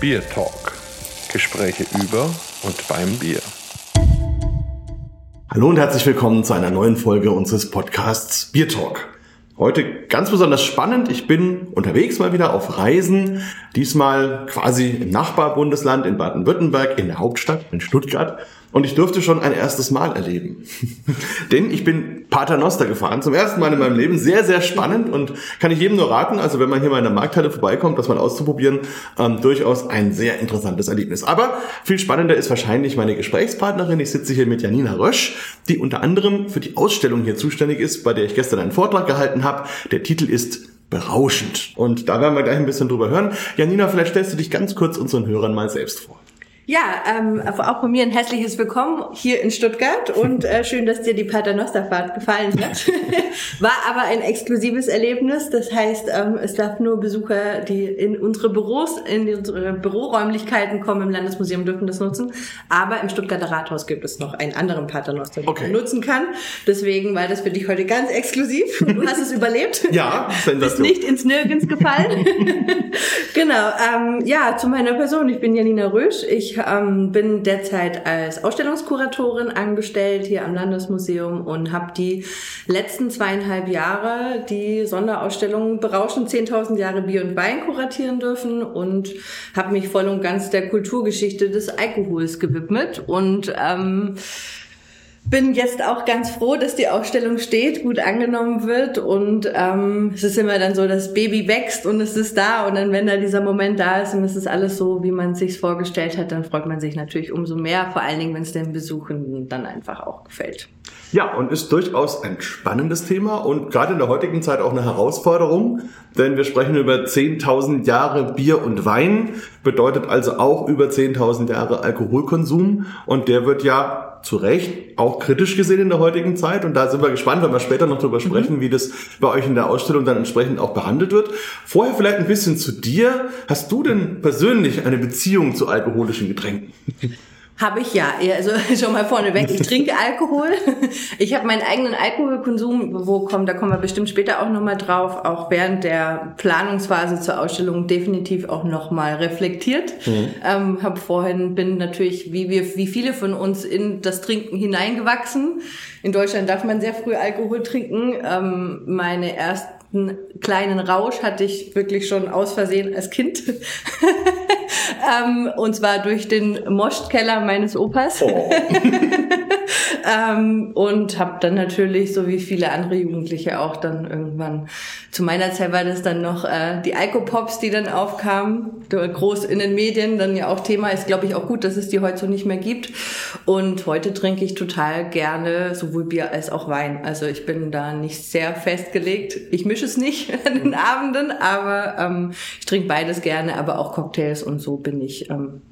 Bier Talk. Gespräche über und beim Bier. Hallo und herzlich willkommen zu einer neuen Folge unseres Podcasts Bier Talk. Heute ganz besonders spannend. Ich bin unterwegs mal wieder auf Reisen. Diesmal quasi im Nachbarbundesland in Baden-Württemberg, in der Hauptstadt, in Stuttgart. Und ich durfte schon ein erstes Mal erleben. Denn ich bin Paternoster gefahren, zum ersten Mal in meinem Leben. Sehr, sehr spannend und kann ich jedem nur raten, also wenn man hier mal in der Markthalle vorbeikommt, das mal auszuprobieren, ähm, durchaus ein sehr interessantes Erlebnis. Aber viel spannender ist wahrscheinlich meine Gesprächspartnerin. Ich sitze hier mit Janina Rösch, die unter anderem für die Ausstellung hier zuständig ist, bei der ich gestern einen Vortrag gehalten habe. Der Titel ist berauschend. Und da werden wir gleich ein bisschen drüber hören. Janina, vielleicht stellst du dich ganz kurz unseren Hörern mal selbst vor. Ja, ähm, auch von mir ein herzliches Willkommen hier in Stuttgart und äh, schön, dass dir die Paternosterfahrt gefallen hat. War aber ein exklusives Erlebnis. Das heißt, ähm, es darf nur Besucher, die in unsere Büros, in unsere Büroräumlichkeiten kommen im Landesmuseum, dürfen das nutzen. Aber im Stuttgarter Rathaus gibt es noch einen anderen Paternoster, den okay. man nutzen kann. Deswegen war das für dich heute ganz exklusiv. Du hast es überlebt. Ja, bist nicht ins Nirgends gefallen. genau. Ähm, ja, zu meiner Person. Ich bin Janina Rösch. Ich ich ähm, bin derzeit als Ausstellungskuratorin angestellt hier am Landesmuseum und habe die letzten zweieinhalb Jahre die Sonderausstellung Berauschen 10.000 Jahre Bier und Wein kuratieren dürfen und habe mich voll und ganz der Kulturgeschichte des Alkohols gewidmet. Und ähm, bin jetzt auch ganz froh, dass die Ausstellung steht, gut angenommen wird. Und ähm, es ist immer dann so, das Baby wächst und es ist da. Und dann, wenn da dieser Moment da ist und es ist alles so, wie man es sich vorgestellt hat, dann freut man sich natürlich umso mehr, vor allen Dingen, wenn es den Besuchenden dann einfach auch gefällt. Ja, und ist durchaus ein spannendes Thema und gerade in der heutigen Zeit auch eine Herausforderung, denn wir sprechen über 10.000 Jahre Bier und Wein, bedeutet also auch über 10.000 Jahre Alkoholkonsum. Und der wird ja zu Recht auch kritisch gesehen in der heutigen Zeit. Und da sind wir gespannt, wenn wir später noch drüber sprechen, mhm. wie das bei euch in der Ausstellung dann entsprechend auch behandelt wird. Vorher vielleicht ein bisschen zu dir. Hast du denn persönlich eine Beziehung zu alkoholischen Getränken? Habe ich ja. Also schon mal vorneweg, ich trinke Alkohol. Ich habe meinen eigenen Alkoholkonsum, wo kommen, da kommen wir bestimmt später auch nochmal drauf, auch während der Planungsphase zur Ausstellung definitiv auch nochmal reflektiert. Mhm. Ähm, habe vorhin, bin natürlich, wie wir, wie viele von uns in das Trinken hineingewachsen. In Deutschland darf man sehr früh Alkohol trinken. Ähm, meine ersten kleinen Rausch hatte ich wirklich schon aus Versehen als Kind. ähm, und zwar durch den Moschkeller meines Opas. Oh. ähm, und habe dann natürlich, so wie viele andere Jugendliche auch, dann irgendwann, zu meiner Zeit war das dann noch äh, die Alkopops, die dann aufkamen, groß in den Medien, dann ja auch Thema ist, glaube ich, auch gut, dass es die heute so nicht mehr gibt. Und heute trinke ich total gerne sowohl Bier als auch Wein. Also ich bin da nicht sehr festgelegt. Ich mische es nicht an den Abenden, aber ähm, ich trinke beides gerne, aber auch Cocktails und so bin ich ähm,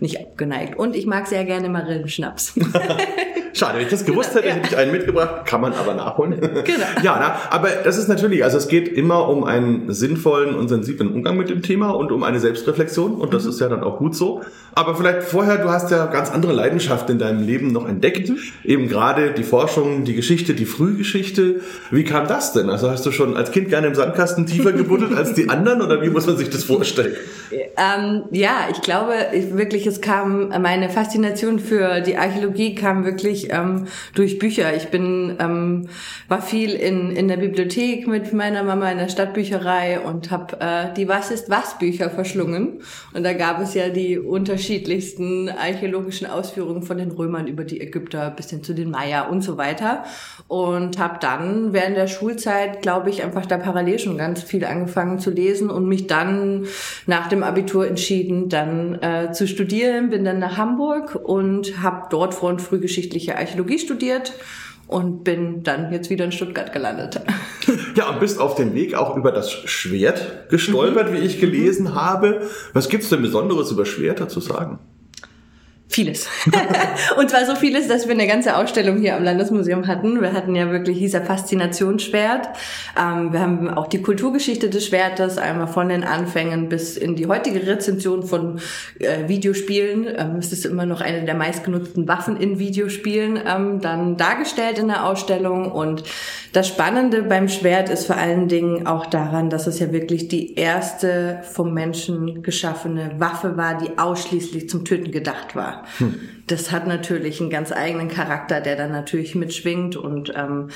nicht abgeneigt. Und ich mag sehr gerne Marillenschnaps. Schade, wenn ich das gewusst hätte, ja. hätte ich einen mitgebracht, kann man aber nachholen. Genau. Ja, na, aber das ist natürlich, also es geht immer um einen sinnvollen und sensiblen Umgang mit dem Thema und um eine Selbstreflexion und das mhm. ist ja dann auch gut so. Aber vielleicht vorher, du hast ja ganz andere Leidenschaften in deinem Leben noch entdeckt, mhm. eben gerade die Forschung, die Geschichte, die Frühgeschichte. Wie kam das denn? Also hast du schon als Kind gerne im Sandkasten tiefer gebuddelt als die anderen oder wie muss man sich das vorstellen? Ähm, ja, ich glaube ich, wirklich, es kam, meine Faszination für die Archäologie kam wirklich ähm, durch Bücher. Ich bin, ähm, war viel in, in der Bibliothek mit meiner Mama in der Stadtbücherei und habe äh, die Was ist was Bücher verschlungen. Und da gab es ja die unterschiedlichsten archäologischen Ausführungen von den Römern über die Ägypter bis hin zu den Maya und so weiter. Und habe dann während der Schulzeit, glaube ich, einfach da parallel schon ganz viel angefangen zu lesen und mich dann nach dem Abitur entschieden, dann äh, zu studieren. Bin dann nach Hamburg und habe dort Vor- und Frühgeschichtliche Archäologie studiert und bin dann jetzt wieder in Stuttgart gelandet. Ja, und bist auf dem Weg auch über das Schwert gestolpert, mhm. wie ich gelesen mhm. habe. Was gibt's denn Besonderes über Schwerter zu sagen? Vieles. und zwar so vieles, dass wir eine ganze Ausstellung hier am Landesmuseum hatten. Wir hatten ja wirklich dieser Faszinationsschwert. Ähm, wir haben auch die Kulturgeschichte des Schwertes, einmal von den Anfängen bis in die heutige Rezension von äh, Videospielen. Ähm, es ist immer noch eine der meistgenutzten Waffen in Videospielen ähm, dann dargestellt in der Ausstellung. Und das Spannende beim Schwert ist vor allen Dingen auch daran, dass es ja wirklich die erste vom Menschen geschaffene Waffe war, die ausschließlich zum Töten gedacht war. Hm. Das hat natürlich einen ganz eigenen Charakter, der dann natürlich mitschwingt und ähm,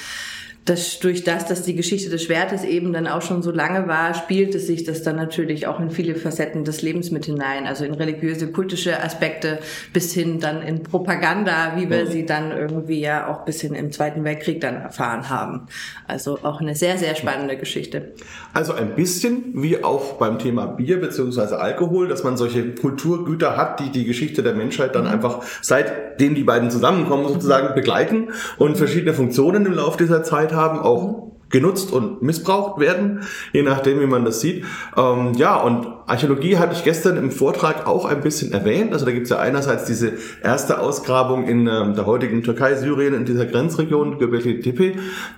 das, durch das, dass die Geschichte des Schwertes eben dann auch schon so lange war, spielte sich das dann natürlich auch in viele Facetten des Lebens mit hinein, also in religiöse, kultische Aspekte bis hin dann in Propaganda, wie wir sie dann irgendwie ja auch bis hin im Zweiten Weltkrieg dann erfahren haben. Also auch eine sehr, sehr spannende Geschichte. Also ein bisschen wie auch beim Thema Bier beziehungsweise Alkohol, dass man solche Kulturgüter hat, die die Geschichte der Menschheit dann mhm. einfach seitdem die beiden zusammenkommen sozusagen begleiten und verschiedene Funktionen im Laufe dieser Zeit haben, auch genutzt und missbraucht werden, je nachdem, wie man das sieht. Ähm, ja, und Archäologie hatte ich gestern im Vortrag auch ein bisschen erwähnt. Also da gibt es ja einerseits diese erste Ausgrabung in ähm, der heutigen Türkei, Syrien, in dieser Grenzregion, Göbekli Tepe.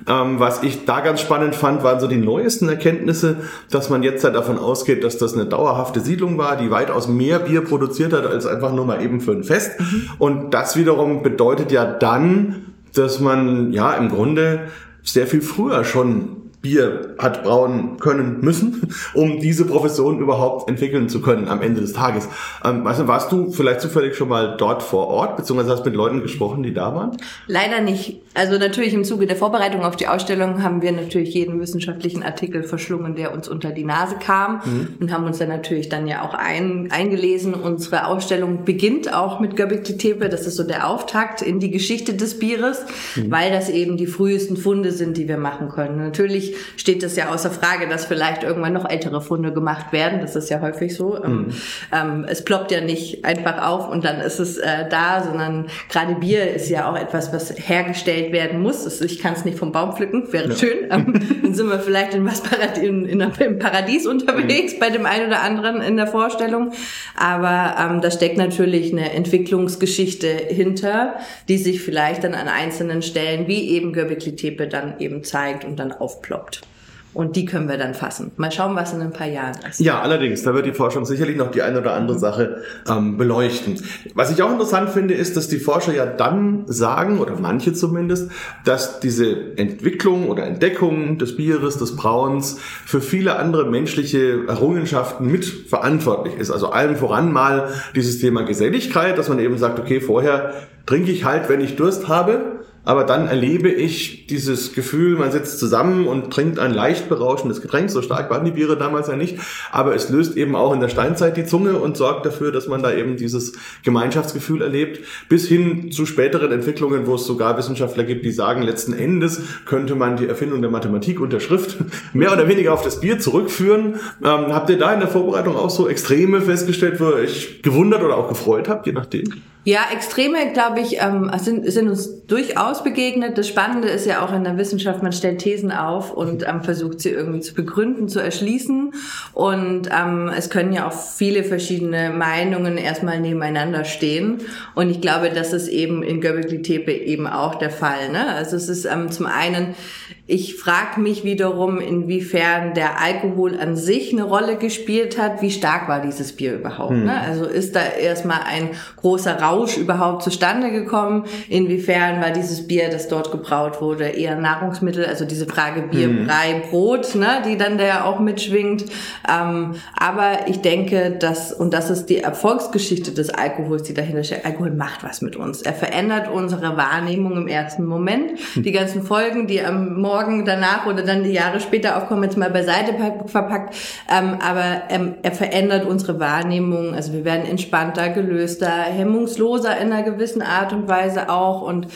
Ähm, was ich da ganz spannend fand, waren so die neuesten Erkenntnisse, dass man jetzt ja davon ausgeht, dass das eine dauerhafte Siedlung war, die weitaus mehr Bier produziert hat, als einfach nur mal eben für ein Fest. Mhm. Und das wiederum bedeutet ja dann, dass man ja im Grunde sehr viel früher schon Bier hat brauen können müssen, um diese Profession überhaupt entwickeln zu können am Ende des Tages. Ähm, weißt du, warst du vielleicht zufällig schon mal dort vor Ort, beziehungsweise hast mit Leuten gesprochen, die da waren? Leider nicht. Also natürlich im Zuge der Vorbereitung auf die Ausstellung haben wir natürlich jeden wissenschaftlichen Artikel verschlungen, der uns unter die Nase kam mhm. und haben uns dann natürlich dann ja auch ein, eingelesen. Unsere Ausstellung beginnt auch mit Göbekli Tepe. Das ist so der Auftakt in die Geschichte des Bieres, mhm. weil das eben die frühesten Funde sind, die wir machen können. Natürlich steht es ja außer Frage, dass vielleicht irgendwann noch ältere Funde gemacht werden. Das ist ja häufig so. Ähm, mhm. Ähm, es ploppt ja nicht einfach auf und dann ist es äh, da, sondern gerade Bier ist ja auch etwas, was hergestellt werden muss. Ich kann es nicht vom Baum pflücken, wäre ja. schön. Ähm, dann sind wir vielleicht in was Paradies, in, in, im Paradies unterwegs mhm. bei dem einen oder anderen in der Vorstellung. Aber ähm, da steckt natürlich eine Entwicklungsgeschichte hinter, die sich vielleicht dann an einzelnen Stellen wie eben Göbekli Tepe dann eben zeigt und dann aufploppt. Und die können wir dann fassen. Mal schauen, was in ein paar Jahren ist. Ja, allerdings, da wird die Forschung sicherlich noch die eine oder andere Sache ähm, beleuchten. Was ich auch interessant finde, ist, dass die Forscher ja dann sagen, oder manche zumindest, dass diese Entwicklung oder Entdeckung des Bieres, des Brauens für viele andere menschliche Errungenschaften mitverantwortlich ist. Also allem voran mal dieses Thema Geselligkeit, dass man eben sagt, okay, vorher trinke ich halt, wenn ich Durst habe aber dann erlebe ich dieses Gefühl, man sitzt zusammen und trinkt ein leicht berauschendes Getränk. So stark waren die Biere damals ja nicht. Aber es löst eben auch in der Steinzeit die Zunge und sorgt dafür, dass man da eben dieses Gemeinschaftsgefühl erlebt. Bis hin zu späteren Entwicklungen, wo es sogar Wissenschaftler gibt, die sagen, letzten Endes könnte man die Erfindung der Mathematik und Schrift mehr oder weniger auf das Bier zurückführen. Ähm, habt ihr da in der Vorbereitung auch so Extreme festgestellt, wo ihr euch gewundert oder auch gefreut habt, je nachdem? Ja, Extreme, glaube ich, ähm, sind, sind uns durchaus begegnet. Das Spannende ist ja auch in der Wissenschaft, man stellt Thesen auf und ähm, versucht sie irgendwie zu begründen, zu erschließen. Und ähm, es können ja auch viele verschiedene Meinungen erstmal nebeneinander stehen. Und ich glaube, das ist eben in Göbekli Tepe eben auch der Fall. Ne? Also es ist ähm, zum einen ich frage mich wiederum, inwiefern der Alkohol an sich eine Rolle gespielt hat. Wie stark war dieses Bier überhaupt? Hm. Ne? Also ist da erstmal ein großer Rausch überhaupt zustande gekommen? Inwiefern war dieses Bier, das dort gebraut wurde, eher Nahrungsmittel? Also diese Frage Bier, hm. Brei, Brot, ne? die dann da auch mitschwingt. Ähm, aber ich denke, dass, und das ist die Erfolgsgeschichte des Alkohols, die dahinter steht, Alkohol macht was mit uns. Er verändert unsere Wahrnehmung im ersten Moment. Hm. Die ganzen Folgen, die am Morgen morgen danach oder dann die Jahre später aufkommen, jetzt mal beiseite verpackt. Ähm, aber ähm, er verändert unsere Wahrnehmung. Also wir werden entspannter, gelöster, hemmungsloser in einer gewissen Art und Weise auch und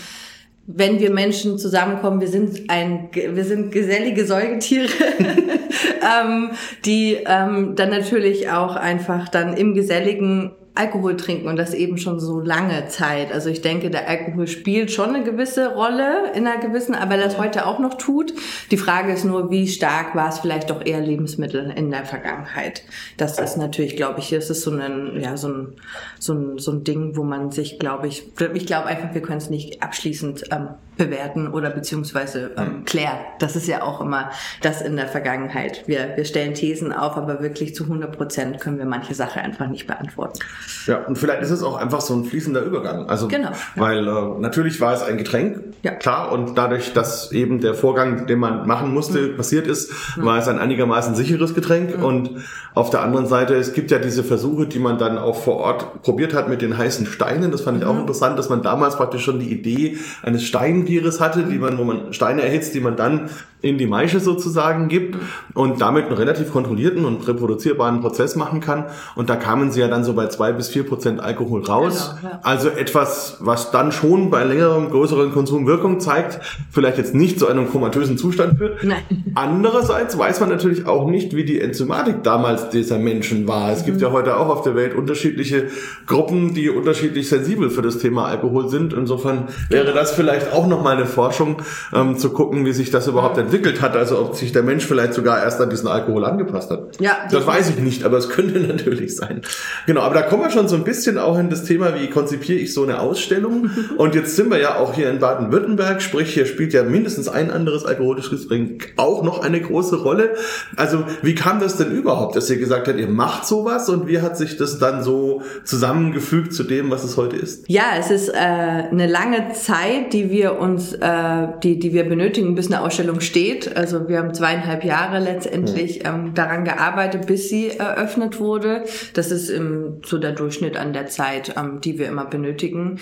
wenn wir Menschen zusammenkommen, wir sind ein, wir sind gesellige Säugetiere, ähm, die ähm, dann natürlich auch einfach dann im Geselligen Alkohol trinken und das eben schon so lange Zeit. Also ich denke, der Alkohol spielt schon eine gewisse Rolle in einer gewissen, aber das heute auch noch tut. Die Frage ist nur, wie stark war es vielleicht doch eher Lebensmittel in der Vergangenheit. Das ist natürlich, glaube ich, es ist so ein, ja, so ein, so ein, so ein Ding, wo man sich, glaube ich, ich glaube einfach, wir können es nicht abschließend ähm, bewerten oder beziehungsweise ähm, klären. Das ist ja auch immer das in der Vergangenheit. Wir, wir stellen Thesen auf, aber wirklich zu 100 Prozent können wir manche Sache einfach nicht beantworten. Ja, und vielleicht ist es auch einfach so ein fließender Übergang. Also, genau, weil äh, natürlich war es ein Getränk, ja. klar, und dadurch, dass eben der Vorgang, den man machen musste, mhm. passiert ist, mhm. war es ein einigermaßen sicheres Getränk. Mhm. Und auf der anderen Seite, es gibt ja diese Versuche, die man dann auch vor Ort probiert hat mit den heißen Steinen. Das fand ich auch mhm. interessant, dass man damals praktisch schon die Idee eines Steintieres hatte, die man, wo man Steine erhitzt, die man dann in die Maische sozusagen gibt und damit einen relativ kontrollierten und reproduzierbaren Prozess machen kann. Und da kamen sie ja dann so bei zwei bis vier Prozent Alkohol raus. Genau, ja. Also etwas, was dann schon bei längerem, größeren Konsum Wirkung zeigt, vielleicht jetzt nicht zu einem komatösen Zustand führt. Nein. Andererseits weiß man natürlich auch nicht, wie die Enzymatik damals dieser Menschen war. Es gibt mhm. ja heute auch auf der Welt unterschiedliche Gruppen, die unterschiedlich sensibel für das Thema Alkohol sind. Insofern wäre das vielleicht auch nochmal eine Forschung, ähm, zu gucken, wie sich das überhaupt entwickelt entwickelt hat, also ob sich der Mensch vielleicht sogar erst an diesen Alkohol angepasst hat. Ja. Das weiß ich nicht, aber es könnte natürlich sein. Genau, aber da kommen wir schon so ein bisschen auch in das Thema, wie konzipiere ich so eine Ausstellung? Und jetzt sind wir ja auch hier in Baden-Württemberg, sprich hier spielt ja mindestens ein anderes alkoholisches Getränk auch noch eine große Rolle. Also wie kam das denn überhaupt, dass ihr gesagt habt, ihr macht sowas und wie hat sich das dann so zusammengefügt zu dem, was es heute ist? Ja, es ist äh, eine lange Zeit, die wir uns, äh, die, die wir benötigen, bis eine Ausstellung steht steht. Also wir haben zweieinhalb Jahre letztendlich ähm, daran gearbeitet, bis sie eröffnet wurde. Das ist im, so der Durchschnitt an der Zeit, ähm, die wir immer benötigen.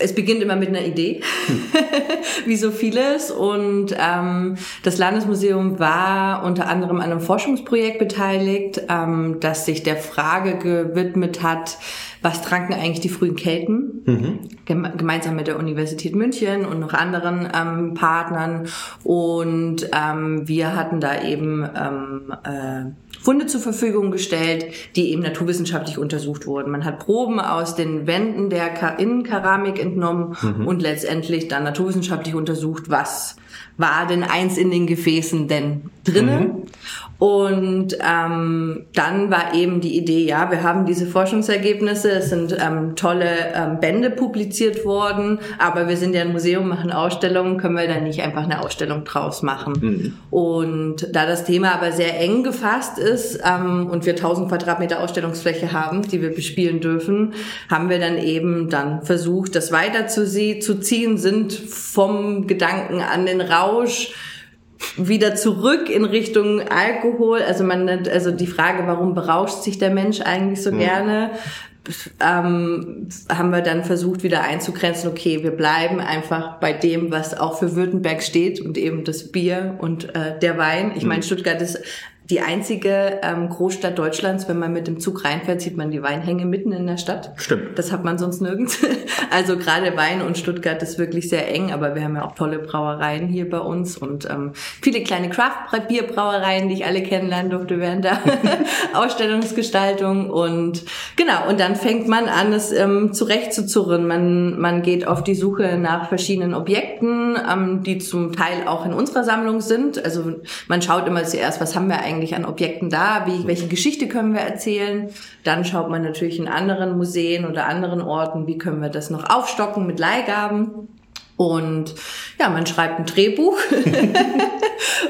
Es beginnt immer mit einer Idee, wie so vieles. Und ähm, das Landesmuseum war unter anderem an einem Forschungsprojekt beteiligt, ähm, das sich der Frage gewidmet hat, was tranken eigentlich die frühen Kelten, mhm. gemeinsam mit der Universität München und noch anderen ähm, Partnern. Und ähm, wir hatten da eben ähm, äh, Funde zur Verfügung gestellt, die eben naturwissenschaftlich untersucht wurden. Man hat Proben aus den Wänden der Innenkeramik entnommen mhm. und letztendlich dann naturwissenschaftlich untersucht, was war denn eins in den Gefäßen denn drinnen? Mhm. Und ähm, dann war eben die Idee, ja, wir haben diese Forschungsergebnisse, es sind ähm, tolle ähm, Bände publiziert worden, aber wir sind ja ein Museum, machen Ausstellungen, können wir dann nicht einfach eine Ausstellung draus machen. Mhm. Und da das Thema aber sehr eng gefasst ist ähm, und wir 1000 Quadratmeter Ausstellungsfläche haben, die wir bespielen dürfen, haben wir dann eben dann versucht, das weiter zu, sie, zu ziehen, sind vom Gedanken an den Rausch wieder zurück in Richtung Alkohol. Also man nennt, also die Frage, warum berauscht sich der Mensch eigentlich so ja. gerne? Ähm, haben wir dann versucht wieder einzugrenzen, okay, wir bleiben einfach bei dem, was auch für Württemberg steht und eben das Bier und äh, der Wein. Ich meine, Stuttgart ist die einzige ähm, Großstadt Deutschlands, wenn man mit dem Zug reinfährt, sieht man die Weinhänge mitten in der Stadt. Stimmt. Das hat man sonst nirgends. Also gerade Wein und Stuttgart ist wirklich sehr eng, aber wir haben ja auch tolle Brauereien hier bei uns und ähm, viele kleine Craft-Bierbrauereien, die ich alle kennenlernen durfte während der Ausstellungsgestaltung. Und genau, und dann fängt man an, es ähm, zurechtzuzurren. Man, man geht auf die Suche nach verschiedenen Objekten, ähm, die zum Teil auch in unserer Sammlung sind. Also man schaut immer zuerst, was haben wir eigentlich eigentlich an Objekten da? Wie, welche Geschichte können wir erzählen? Dann schaut man natürlich in anderen Museen oder anderen Orten, wie können wir das noch aufstocken mit Leihgaben? Und ja, man schreibt ein Drehbuch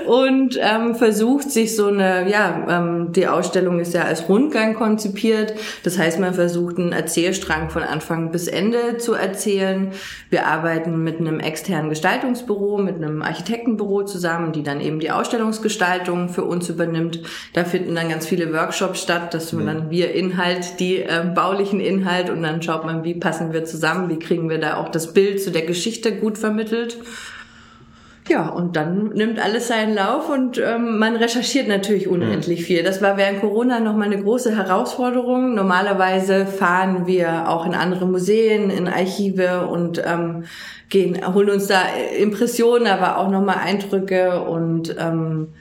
und ähm, versucht sich so eine, ja, ähm, die Ausstellung ist ja als Rundgang konzipiert. Das heißt, man versucht einen Erzählstrang von Anfang bis Ende zu erzählen. Wir arbeiten mit einem externen Gestaltungsbüro, mit einem Architektenbüro zusammen, die dann eben die Ausstellungsgestaltung für uns übernimmt. Da finden dann ganz viele Workshops statt, dass man dann wir Inhalt, die äh, baulichen Inhalt und dann schaut man, wie passen wir zusammen, wie kriegen wir da auch das Bild zu der Geschichte gut vermittelt. Ja, und dann nimmt alles seinen Lauf und ähm, man recherchiert natürlich unendlich viel. Das war während Corona nochmal eine große Herausforderung. Normalerweise fahren wir auch in andere Museen, in Archive und ähm, gehen, holen uns da Impressionen, aber auch nochmal Eindrücke und ähm,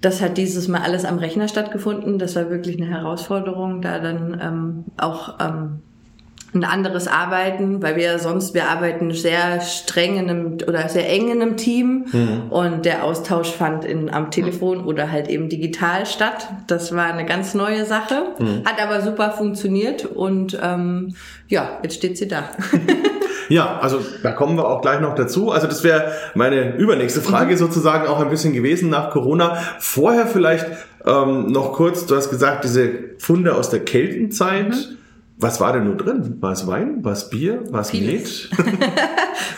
Das hat dieses Mal alles am Rechner stattgefunden. Das war wirklich eine Herausforderung, da dann ähm, auch ähm, ein anderes Arbeiten, weil wir sonst, wir arbeiten sehr streng in einem oder sehr eng in einem Team mhm. und der Austausch fand in, am Telefon oder halt eben digital statt. Das war eine ganz neue Sache, mhm. hat aber super funktioniert und ähm, ja, jetzt steht sie da. Ja, also da kommen wir auch gleich noch dazu. Also das wäre meine übernächste Frage mhm. sozusagen auch ein bisschen gewesen nach Corona. Vorher vielleicht ähm, noch kurz, du hast gesagt, diese Funde aus der Keltenzeit. Mhm. Was war denn nur drin? War es Wein? War es Bier? War es Met?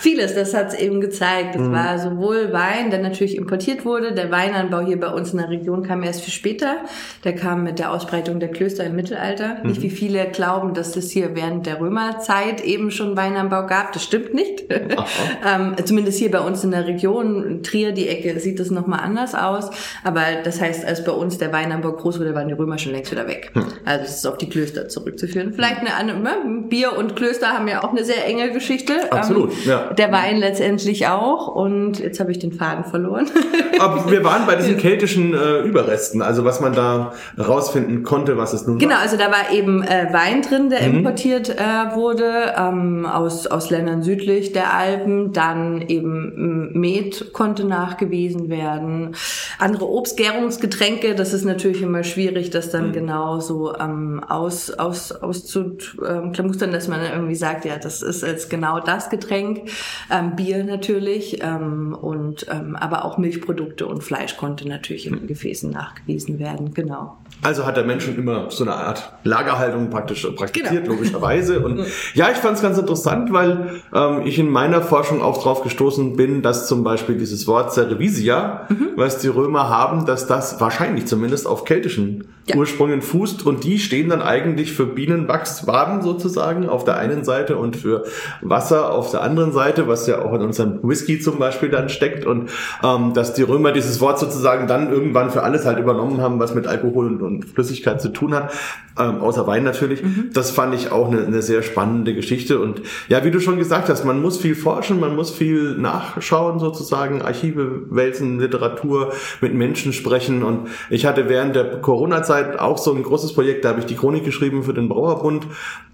Vieles, das hat es eben gezeigt. Es mhm. war sowohl Wein, der natürlich importiert wurde. Der Weinanbau hier bei uns in der Region kam erst viel später. Der kam mit der Ausbreitung der Klöster im Mittelalter. Mhm. Nicht wie viele glauben, dass es hier während der Römerzeit eben schon Weinanbau gab. Das stimmt nicht. ähm, zumindest hier bei uns in der Region, Trier, die Ecke, sieht es nochmal anders aus. Aber das heißt, als bei uns der Weinanbau groß wurde, waren die Römer schon längst wieder weg. Mhm. Also es ist auf die Klöster zurückzuführen. Vielleicht vielleicht eine, ne, Bier und Klöster haben ja auch eine sehr enge Geschichte. Absolut, ähm, ja. Der Wein letztendlich auch. Und jetzt habe ich den Faden verloren. Aber wir waren bei diesen keltischen äh, Überresten, also was man da rausfinden konnte, was es nun genau, war. Genau, also da war eben äh, Wein drin, der mhm. importiert äh, wurde ähm, aus, aus Ländern südlich der Alpen. Dann eben Met konnte nachgewiesen werden. Andere Obstgärungsgetränke, das ist natürlich immer schwierig, das dann mhm. genau so ähm, aus, aus, aus zu ähm, klamustern, dass man irgendwie sagt, ja, das ist jetzt genau das Getränk. Ähm, Bier natürlich ähm, und ähm, aber auch Milchprodukte und Fleisch konnte natürlich in den Gefäßen nachgewiesen werden. Genau. Also hat der Mensch schon immer so eine Art Lagerhaltung praktisch praktiziert, genau. logischerweise. Und ja, ich fand es ganz interessant, weil ähm, ich in meiner Forschung auch drauf gestoßen bin, dass zum Beispiel dieses Wort Cerevisia, mhm. was die Römer haben, dass das wahrscheinlich zumindest auf keltischen ja. Ursprüngen fußt und die stehen dann eigentlich für Bienenwachswaben sozusagen auf der einen Seite und für Wasser auf der anderen Seite, was ja auch in unserem Whisky zum Beispiel dann steckt und ähm, dass die Römer dieses Wort sozusagen dann irgendwann für alles halt übernommen haben, was mit Alkohol und, und Flüssigkeit zu tun hat, ähm, außer Wein natürlich. Mhm. Das fand ich auch eine, eine sehr spannende Geschichte und ja, wie du schon gesagt hast, man muss viel forschen, man muss viel nachschauen sozusagen, Archive wälzen, Literatur, mit Menschen sprechen und ich hatte während der Corona-Zeit Zeit auch so ein großes Projekt, da habe ich die Chronik geschrieben für den Brauerbund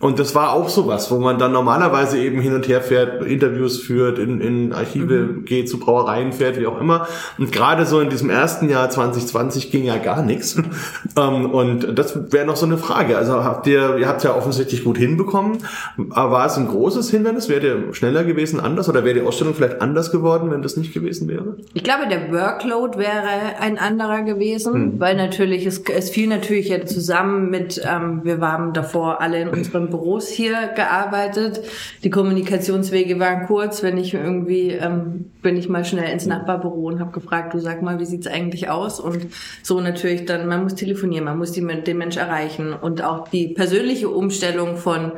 und das war auch sowas, wo man dann normalerweise eben hin und her fährt, Interviews führt, in, in Archive mhm. geht, zu Brauereien fährt, wie auch immer. Und gerade so in diesem ersten Jahr 2020 ging ja gar nichts. Ähm, und das wäre noch so eine Frage. Also habt ihr, ihr habt ja offensichtlich gut hinbekommen. Aber war es ein großes Hindernis? Wäre der schneller gewesen anders oder wäre die Ausstellung vielleicht anders geworden, wenn das nicht gewesen wäre? Ich glaube, der Workload wäre ein anderer gewesen, hm. weil natürlich es, es fiel natürlich ja zusammen mit, ähm, wir waren davor alle in unseren Büros hier gearbeitet. Die Kommunikationswege waren kurz. Wenn ich irgendwie, ähm, bin ich mal schnell ins Nachbarbüro und habe gefragt, du sag mal, wie sieht's eigentlich aus? Und so natürlich dann, man muss telefonieren, man muss die, den Mensch erreichen. Und auch die persönliche Umstellung von,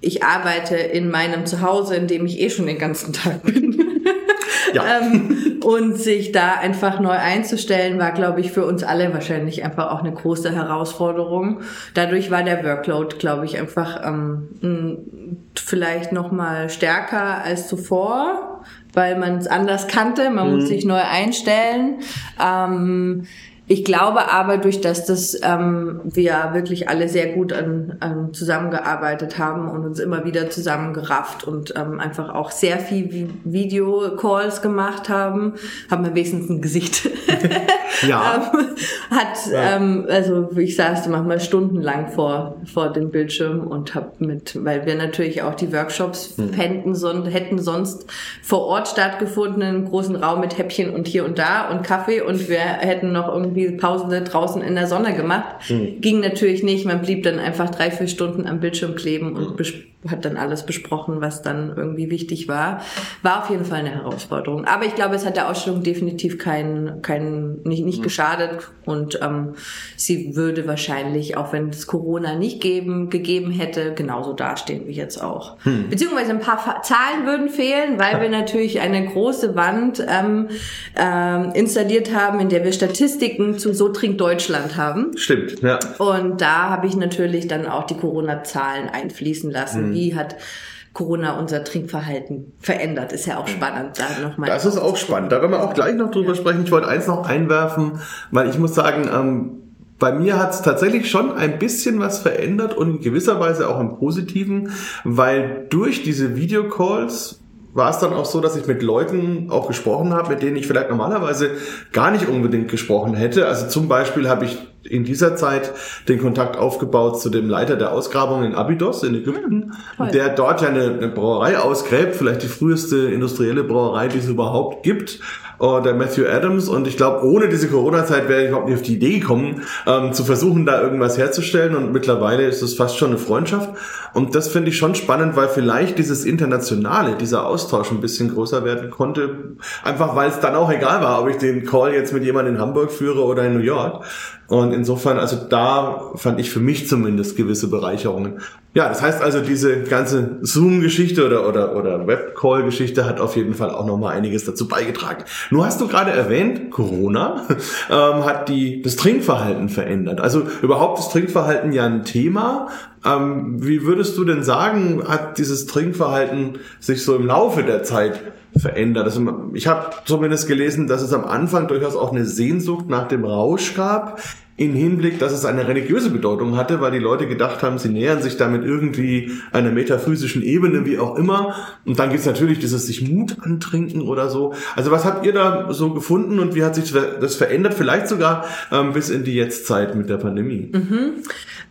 ich arbeite in meinem Zuhause, in dem ich eh schon den ganzen Tag bin. Ja. ähm, und sich da einfach neu einzustellen, war, glaube ich, für uns alle wahrscheinlich einfach auch eine große Herausforderung. Dadurch war der Workload, glaube ich, einfach ähm, vielleicht noch mal stärker als zuvor, weil man es anders kannte. Man mhm. muss sich neu einstellen. Ähm, ich glaube aber, durch dass das ähm, wir wirklich alle sehr gut an, an zusammengearbeitet haben und uns immer wieder zusammengerafft und ähm, einfach auch sehr viel Videocalls gemacht haben, haben wir wenigstens ein Gesicht. ja. ähm, hat ja. ähm, also ich saß manchmal stundenlang vor vor dem Bildschirm und habe mit, weil wir natürlich auch die Workshops hm. hätten, son, hätten sonst vor Ort stattgefunden, in einem großen Raum mit Häppchen und hier und da und Kaffee und wir hätten noch irgendwie irgendwie Pause draußen in der Sonne gemacht. Mhm. Ging natürlich nicht. Man blieb dann einfach drei, vier Stunden am Bildschirm kleben und hat dann alles besprochen, was dann irgendwie wichtig war. War auf jeden Fall eine Herausforderung. Aber ich glaube, es hat der Ausstellung definitiv keinen, keinen, nicht, nicht mhm. geschadet und ähm, sie würde wahrscheinlich, auch wenn es Corona nicht geben, gegeben hätte, genauso dastehen wie jetzt auch. Mhm. Beziehungsweise ein paar Zahlen würden fehlen, weil wir natürlich eine große Wand ähm, ähm, installiert haben, in der wir Statistiken zu So trinkt Deutschland haben. Stimmt, ja. Und da habe ich natürlich dann auch die Corona-Zahlen einfließen lassen. Mhm wie hat Corona unser Trinkverhalten verändert. Ist ja auch spannend, da nochmal. Das ist auch spannend. Da werden wir auch gleich noch drüber sprechen. Ich wollte eins noch einwerfen, weil ich muss sagen, ähm, bei mir hat es tatsächlich schon ein bisschen was verändert und in gewisser Weise auch im Positiven, weil durch diese Videocalls war es dann auch so, dass ich mit Leuten auch gesprochen habe, mit denen ich vielleicht normalerweise gar nicht unbedingt gesprochen hätte. Also zum Beispiel habe ich in dieser Zeit den Kontakt aufgebaut zu dem Leiter der Ausgrabung in Abydos in Ägypten, ja, der dort ja eine, eine Brauerei ausgräbt, vielleicht die früheste industrielle Brauerei, die es überhaupt gibt. Der Matthew Adams. Und ich glaube, ohne diese Corona-Zeit wäre ich überhaupt nicht auf die Idee gekommen, ähm, zu versuchen, da irgendwas herzustellen. Und mittlerweile ist es fast schon eine Freundschaft. Und das finde ich schon spannend, weil vielleicht dieses Internationale, dieser Austausch ein bisschen größer werden konnte, einfach weil es dann auch egal war, ob ich den Call jetzt mit jemandem in Hamburg führe oder in New York und insofern, also da fand ich für mich zumindest gewisse Bereicherungen. Ja, das heißt also, diese ganze Zoom-Geschichte oder, oder, oder Webcall-Geschichte hat auf jeden Fall auch nochmal einiges dazu beigetragen. Nur hast du gerade erwähnt, Corona ähm, hat die, das Trinkverhalten verändert. Also überhaupt das Trinkverhalten ja ein Thema. Ähm, wie würdest du denn sagen, hat dieses Trinkverhalten sich so im Laufe der Zeit verändert. Also ich habe zumindest gelesen, dass es am Anfang durchaus auch eine Sehnsucht nach dem Rausch gab, im Hinblick, dass es eine religiöse Bedeutung hatte, weil die Leute gedacht haben, sie nähern sich damit irgendwie einer metaphysischen Ebene, wie auch immer. Und dann gibt's natürlich dieses sich Mut antrinken oder so. Also was habt ihr da so gefunden und wie hat sich das verändert? Vielleicht sogar ähm, bis in die Jetztzeit mit der Pandemie. Mhm.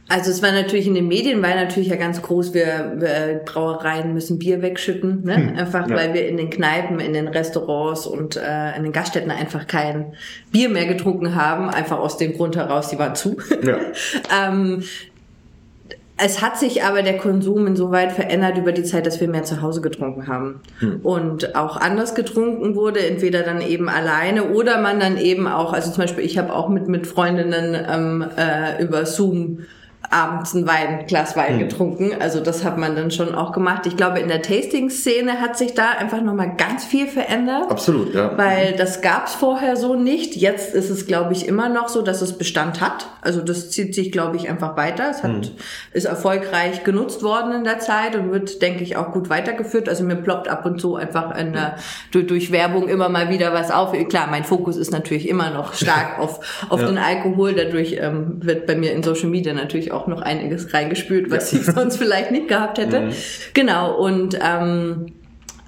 Also es war natürlich in den Medien, war natürlich ja ganz groß, wir, wir Brauereien müssen Bier wegschütten, ne? Hm, einfach ja. weil wir in den Kneipen, in den Restaurants und äh, in den Gaststätten einfach kein Bier mehr getrunken haben, einfach aus dem Grund heraus, die waren zu. Ja. ähm, es hat sich aber der Konsum insoweit verändert über die Zeit, dass wir mehr zu Hause getrunken haben. Hm. Und auch anders getrunken wurde, entweder dann eben alleine oder man dann eben auch, also zum Beispiel ich habe auch mit, mit Freundinnen ähm, äh, über Zoom abends ein Wein, Glas Wein mhm. getrunken. Also das hat man dann schon auch gemacht. Ich glaube, in der Tasting-Szene hat sich da einfach nochmal ganz viel verändert. Absolut, ja. Weil das gab's vorher so nicht. Jetzt ist es, glaube ich, immer noch so, dass es Bestand hat. Also das zieht sich, glaube ich, einfach weiter. Es hat, mhm. ist erfolgreich genutzt worden in der Zeit und wird, denke ich, auch gut weitergeführt. Also mir ploppt ab und zu einfach in, äh, durch, durch Werbung immer mal wieder was auf. Klar, mein Fokus ist natürlich immer noch stark auf, auf ja. den Alkohol. Dadurch ähm, wird bei mir in Social Media natürlich auch auch noch einiges reingespült, was ja. ich sonst vielleicht nicht gehabt hätte. Mhm. Genau, und ähm,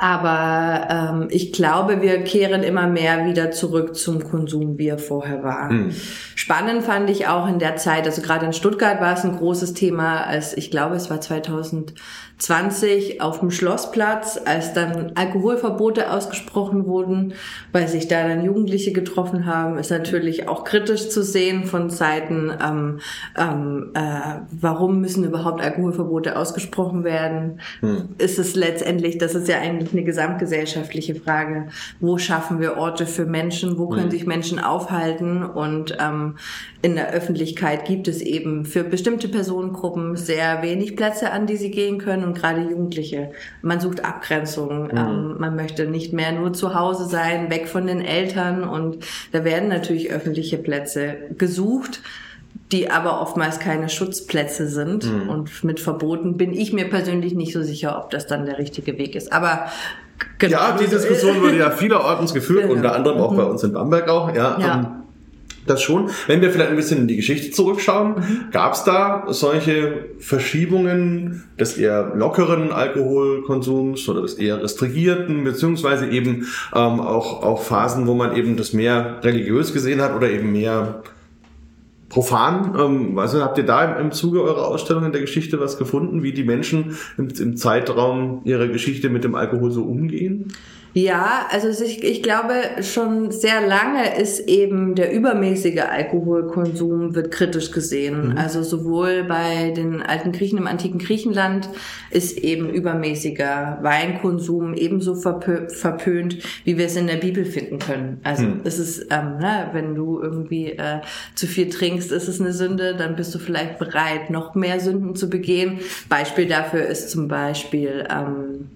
aber ähm, ich glaube, wir kehren immer mehr wieder zurück zum Konsum, wie er vorher war. Mhm. Spannend fand ich auch in der Zeit, also gerade in Stuttgart war es ein großes Thema, als ich glaube, es war 2000 20 auf dem Schlossplatz, als dann Alkoholverbote ausgesprochen wurden, weil sich da dann Jugendliche getroffen haben, ist natürlich auch kritisch zu sehen von Seiten, ähm, ähm, äh, warum müssen überhaupt Alkoholverbote ausgesprochen werden? Hm. Ist es letztendlich, das ist ja eigentlich eine gesamtgesellschaftliche Frage, wo schaffen wir Orte für Menschen, wo können hm. sich Menschen aufhalten und ähm, in der Öffentlichkeit gibt es eben für bestimmte Personengruppen sehr wenig Plätze, an die sie gehen können und gerade Jugendliche. Man sucht Abgrenzung. Mhm. Ähm, man möchte nicht mehr nur zu Hause sein, weg von den Eltern und da werden natürlich öffentliche Plätze gesucht die aber oftmals keine Schutzplätze sind mhm. und mit Verboten bin ich mir persönlich nicht so sicher, ob das dann der richtige Weg ist. Aber genau. Ja, die Diskussion wurde ja vielerorts geführt, genau. unter anderem auch mhm. bei uns in Bamberg auch. Ja, ja. Ähm, das schon. Wenn wir vielleicht ein bisschen in die Geschichte zurückschauen, mhm. gab es da solche Verschiebungen des eher lockeren Alkoholkonsums oder des eher restrigierten, beziehungsweise eben ähm, auch, auch Phasen, wo man eben das mehr religiös gesehen hat oder eben mehr profan. Ähm, also habt ihr da im, im Zuge eurer Ausstellung in der Geschichte was gefunden, wie die Menschen im, im Zeitraum ihrer Geschichte mit dem Alkohol so umgehen? Ja, also ich, ich glaube schon sehr lange ist eben der übermäßige Alkoholkonsum wird kritisch gesehen. Mhm. Also sowohl bei den alten Griechen im antiken Griechenland ist eben übermäßiger Weinkonsum ebenso verpö verpönt, wie wir es in der Bibel finden können. Also mhm. es ist, ähm, ne, wenn du irgendwie äh, zu viel trinkst, ist es eine Sünde, dann bist du vielleicht bereit, noch mehr Sünden zu begehen. Beispiel dafür ist zum Beispiel ähm,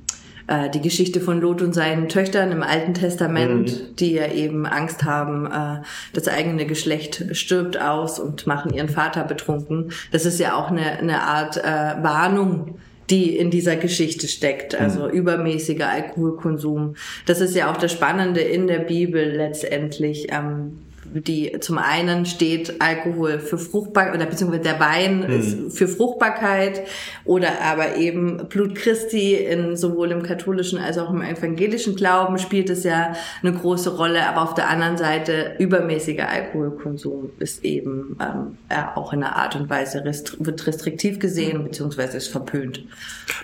äh, die Geschichte von Lot und seinen Töchtern im Alten Testament, mhm. die ja eben Angst haben, äh, das eigene Geschlecht stirbt aus und machen ihren Vater betrunken. Das ist ja auch eine, eine Art äh, Warnung die in dieser Geschichte steckt, also mhm. übermäßiger Alkoholkonsum. Das ist ja auch das Spannende in der Bibel letztendlich. Ähm, die zum einen steht Alkohol für Fruchtbarkeit oder beziehungsweise der Wein mhm. ist für Fruchtbarkeit oder aber eben Blut Christi in sowohl im katholischen als auch im evangelischen Glauben spielt es ja eine große Rolle, aber auf der anderen Seite übermäßiger Alkoholkonsum ist eben ähm, ja, auch in einer Art und Weise restri wird restriktiv gesehen beziehungsweise ist verpönt.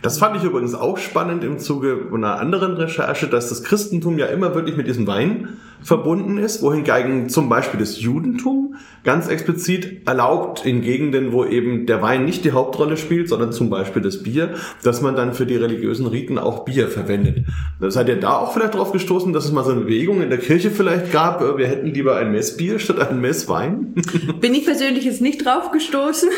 Das fand ich übrigens auch spannend im Zuge einer anderen Recherche, dass das Christentum ja immer wirklich mit diesem Wein verbunden ist, wohingegen zum Beispiel das Judentum ganz explizit erlaubt in Gegenden, wo eben der Wein nicht die Hauptrolle spielt, sondern zum Beispiel das Bier, dass man dann für die religiösen Riten auch Bier verwendet. Seid ihr da auch vielleicht drauf gestoßen, dass es mal so eine Bewegung in der Kirche vielleicht gab, wir hätten lieber ein Messbier statt ein Messwein? Bin ich persönlich jetzt nicht drauf gestoßen.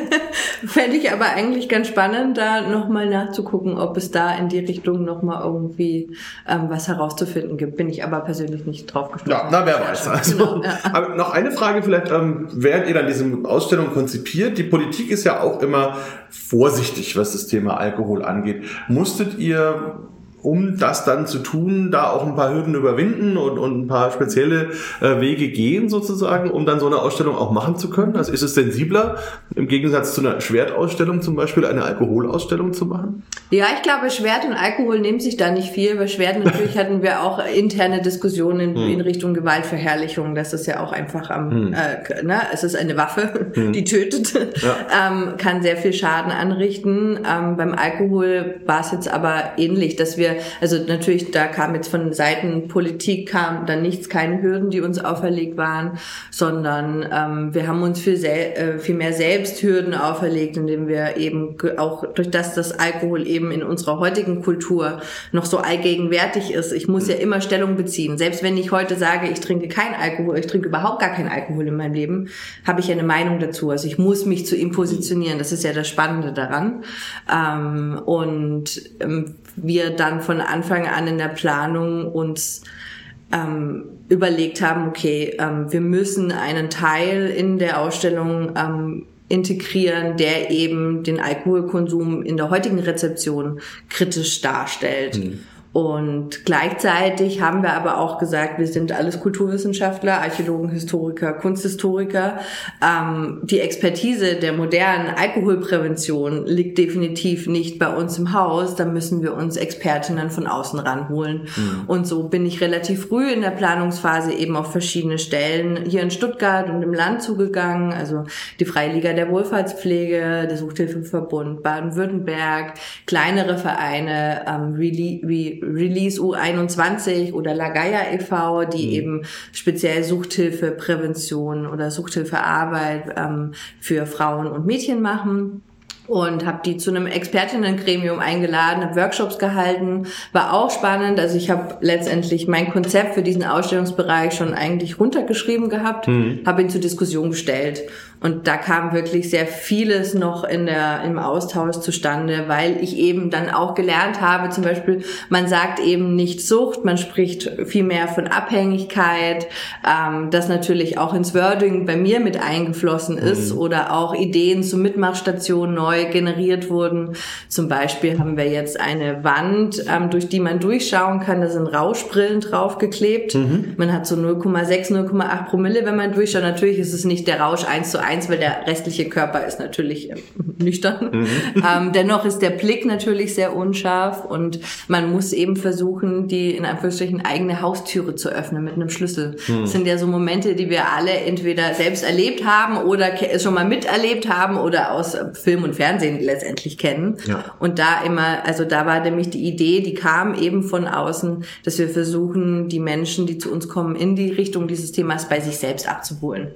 Fände ich aber eigentlich ganz spannend, da nochmal nachzugucken, ob es da in die Richtung nochmal irgendwie ähm, was herauszufinden gibt. Bin ich aber persönlich nicht nicht drauf gestoßen. Ja, na, wer weiß. Also, genau, ja. Aber noch eine Frage vielleicht, ähm, während ihr dann diese Ausstellung konzipiert, die Politik ist ja auch immer vorsichtig, was das Thema Alkohol angeht. Musstet ihr um das dann zu tun, da auch ein paar Hürden überwinden und, und ein paar spezielle äh, Wege gehen sozusagen, um dann so eine Ausstellung auch machen zu können? Also ist es sensibler, im Gegensatz zu einer Schwertausstellung zum Beispiel, eine Alkoholausstellung zu machen? Ja, ich glaube, Schwert und Alkohol nehmen sich da nicht viel. Bei Schwert natürlich hatten wir auch interne Diskussionen hm. in Richtung Gewaltverherrlichung. Das ist ja auch einfach am, hm. äh, ne, es ist eine Waffe, hm. die tötet, ja. ähm, kann sehr viel Schaden anrichten. Ähm, beim Alkohol war es jetzt aber ähnlich, dass wir also natürlich, da kam jetzt von Seiten Politik kam dann nichts, keine Hürden, die uns auferlegt waren, sondern ähm, wir haben uns viel, äh, viel mehr selbst Hürden auferlegt, indem wir eben auch durch das das Alkohol eben in unserer heutigen Kultur noch so allgegenwärtig ist. Ich muss ja immer Stellung beziehen. Selbst wenn ich heute sage, ich trinke kein Alkohol, ich trinke überhaupt gar keinen Alkohol in meinem Leben, habe ich ja eine Meinung dazu. Also ich muss mich zu ihm positionieren. Das ist ja das Spannende daran. Ähm, und ähm, wir dann von Anfang an in der Planung uns ähm, überlegt haben, okay, ähm, wir müssen einen Teil in der Ausstellung ähm, integrieren, der eben den Alkoholkonsum in der heutigen Rezeption kritisch darstellt. Mhm. Und gleichzeitig haben wir aber auch gesagt, wir sind alles Kulturwissenschaftler, Archäologen, Historiker, Kunsthistoriker. Ähm, die Expertise der modernen Alkoholprävention liegt definitiv nicht bei uns im Haus. Da müssen wir uns Expertinnen von außen ranholen. Mhm. Und so bin ich relativ früh in der Planungsphase eben auf verschiedene Stellen hier in Stuttgart und im Land zugegangen. Also die Freie Liga der Wohlfahrtspflege, der Suchthilfeverbund Baden-Württemberg, kleinere Vereine ähm, wie Release U21 oder Lagaya e.V., die mhm. eben speziell Suchthilfe, Prävention oder Suchthilfearbeit ähm, für Frauen und Mädchen machen und habe die zu einem Expertinnengremium eingeladen, habe Workshops gehalten, war auch spannend. Also ich habe letztendlich mein Konzept für diesen Ausstellungsbereich schon eigentlich runtergeschrieben gehabt, mhm. habe ihn zur Diskussion gestellt und da kam wirklich sehr vieles noch in der, im Austausch zustande, weil ich eben dann auch gelernt habe, zum Beispiel, man sagt eben nicht Sucht, man spricht viel mehr von Abhängigkeit, ähm, das natürlich auch ins Wording bei mir mit eingeflossen ist mhm. oder auch Ideen zu Mitmachstationen neu generiert wurden. Zum Beispiel haben wir jetzt eine Wand, ähm, durch die man durchschauen kann, da sind Rauschbrillen draufgeklebt. Mhm. Man hat so 0,6, 0,8 Promille, wenn man durchschaut. Natürlich ist es nicht der Rausch eins zu eins, weil der restliche Körper ist natürlich äh, nüchtern. Mhm. Ähm, dennoch ist der Blick natürlich sehr unscharf und man muss eben versuchen, die in Anführungsstrichen eigene Haustüre zu öffnen mit einem Schlüssel. Mhm. Das sind ja so Momente, die wir alle entweder selbst erlebt haben oder schon mal miterlebt haben oder aus Film und Fernsehen letztendlich kennen. Ja. Und da immer, also da war nämlich die Idee, die kam eben von außen, dass wir versuchen, die Menschen, die zu uns kommen, in die Richtung dieses Themas bei sich selbst abzuholen,